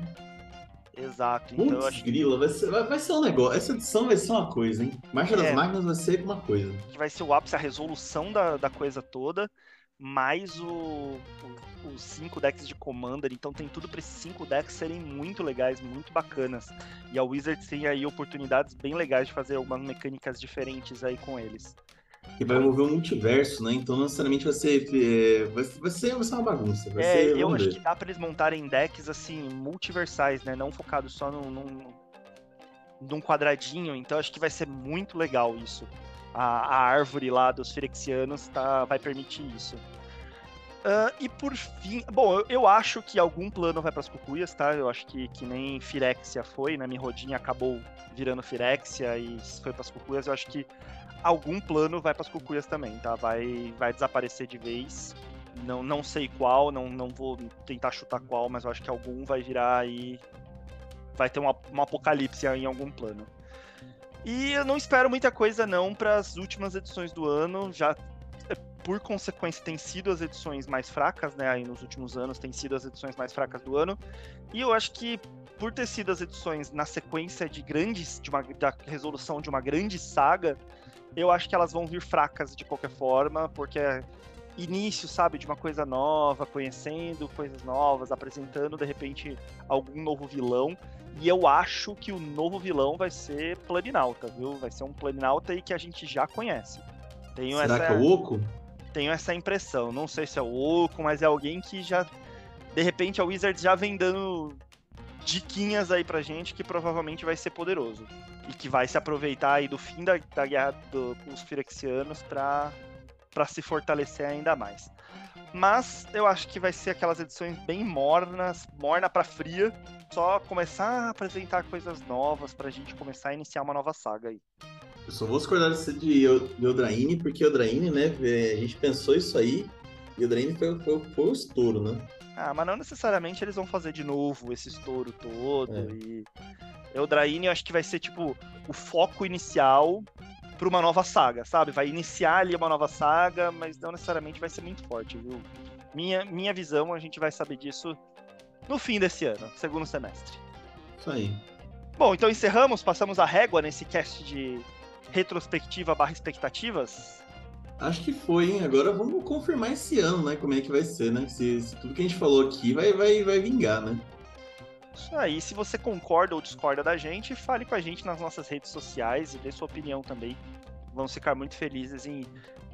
Speaker 1: Exato.
Speaker 2: Então Putz, acho grila, vai ser, vai, vai, ser um negócio. Essa edição vai ser uma coisa, hein? Marcha é, das Máquinas vai ser uma coisa.
Speaker 1: Vai ser o ápice, a resolução da, da coisa toda, mais o, o, os cinco decks de Commander. Então tem tudo para esses cinco decks serem muito legais, muito bacanas. E a Wizards tem aí oportunidades bem legais de fazer algumas mecânicas diferentes aí com eles
Speaker 2: que vai envolver um multiverso, né? Então não necessariamente vai ser. É, vai, vai, ser, vai ser uma bagunça. Vai
Speaker 1: é,
Speaker 2: ser,
Speaker 1: eu acho ver. que dá pra eles montarem decks assim, multiversais, né? Não focados só num, num, num, quadradinho. Então acho que vai ser muito legal isso. A, a árvore lá dos Firexianos tá, vai permitir isso. Uh, e por fim, bom, eu, eu, acho que algum plano vai para as cucuias, tá? Eu acho que, que nem Firexia foi, né? Mirrodin acabou virando Firexia e foi para as cucuias. Eu acho que algum plano vai para as cucuias também, tá? Vai, vai desaparecer de vez. Não, não sei qual, não, não vou tentar chutar qual, mas eu acho que algum vai virar aí. Vai ter um, um apocalipse em algum plano. E eu não espero muita coisa não para as últimas edições do ano. Já é, por consequência tem sido as edições mais fracas, né? Aí nos últimos anos tem sido as edições mais fracas do ano. E eu acho que por ter sido as edições na sequência de grandes, de uma da resolução de uma grande saga, eu acho que elas vão vir fracas de qualquer forma, porque é início, sabe, de uma coisa nova, conhecendo coisas novas, apresentando de repente algum novo vilão. E eu acho que o novo vilão vai ser Planinauta, viu? Vai ser um Planinauta aí que a gente já conhece.
Speaker 2: Tenho Será essa... que é o Oco?
Speaker 1: Tenho essa impressão. Não sei se é o Oco, mas é alguém que já. De repente a Wizard já vem dando diquinhas aí pra gente que provavelmente vai ser poderoso e que vai se aproveitar aí do fim da, da guerra do, com os Firexianos para se fortalecer ainda mais. Mas eu acho que vai ser aquelas edições bem mornas, morna para fria, só começar a apresentar coisas novas pra gente começar a iniciar uma nova saga aí.
Speaker 2: Eu só vou discordar de Eldraine, porque Eldraine, né, a gente pensou isso aí, e Eldraine foi, foi, foi o estouro, né?
Speaker 1: Ah, mas não necessariamente eles vão fazer de novo esse estouro todo é. e Eldraine eu acho que vai ser, tipo, o foco inicial para uma nova saga, sabe? Vai iniciar ali uma nova saga, mas não necessariamente vai ser muito forte, viu? Minha, minha visão, a gente vai saber disso no fim desse ano, segundo semestre.
Speaker 2: Isso aí.
Speaker 1: Bom, então encerramos, passamos a régua nesse cast de retrospectiva barra expectativas.
Speaker 2: Acho que foi, hein? Agora vamos confirmar esse ano, né? Como é que vai ser, né? Se, se tudo que a gente falou aqui vai, vai, vai vingar, né?
Speaker 1: Isso aí, se você concorda ou discorda da gente, fale com a gente nas nossas redes sociais e dê sua opinião também. Vamos ficar muito felizes em,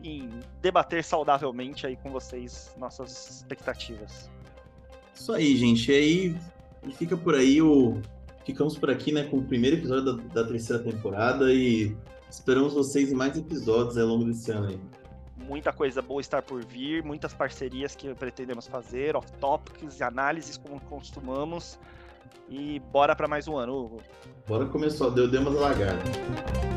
Speaker 1: em debater saudavelmente aí com vocês nossas expectativas.
Speaker 2: Isso aí, gente. E aí fica por aí o. Ficamos por aqui, né, com o primeiro episódio da, da terceira temporada e esperamos vocês em mais episódios ao longo desse ano aí
Speaker 1: muita coisa boa estar por vir, muitas parcerias que pretendemos fazer, off-topics, análises como costumamos. E bora para mais um ano, Hugo.
Speaker 2: Bora começar, deu, deu umas lagartas.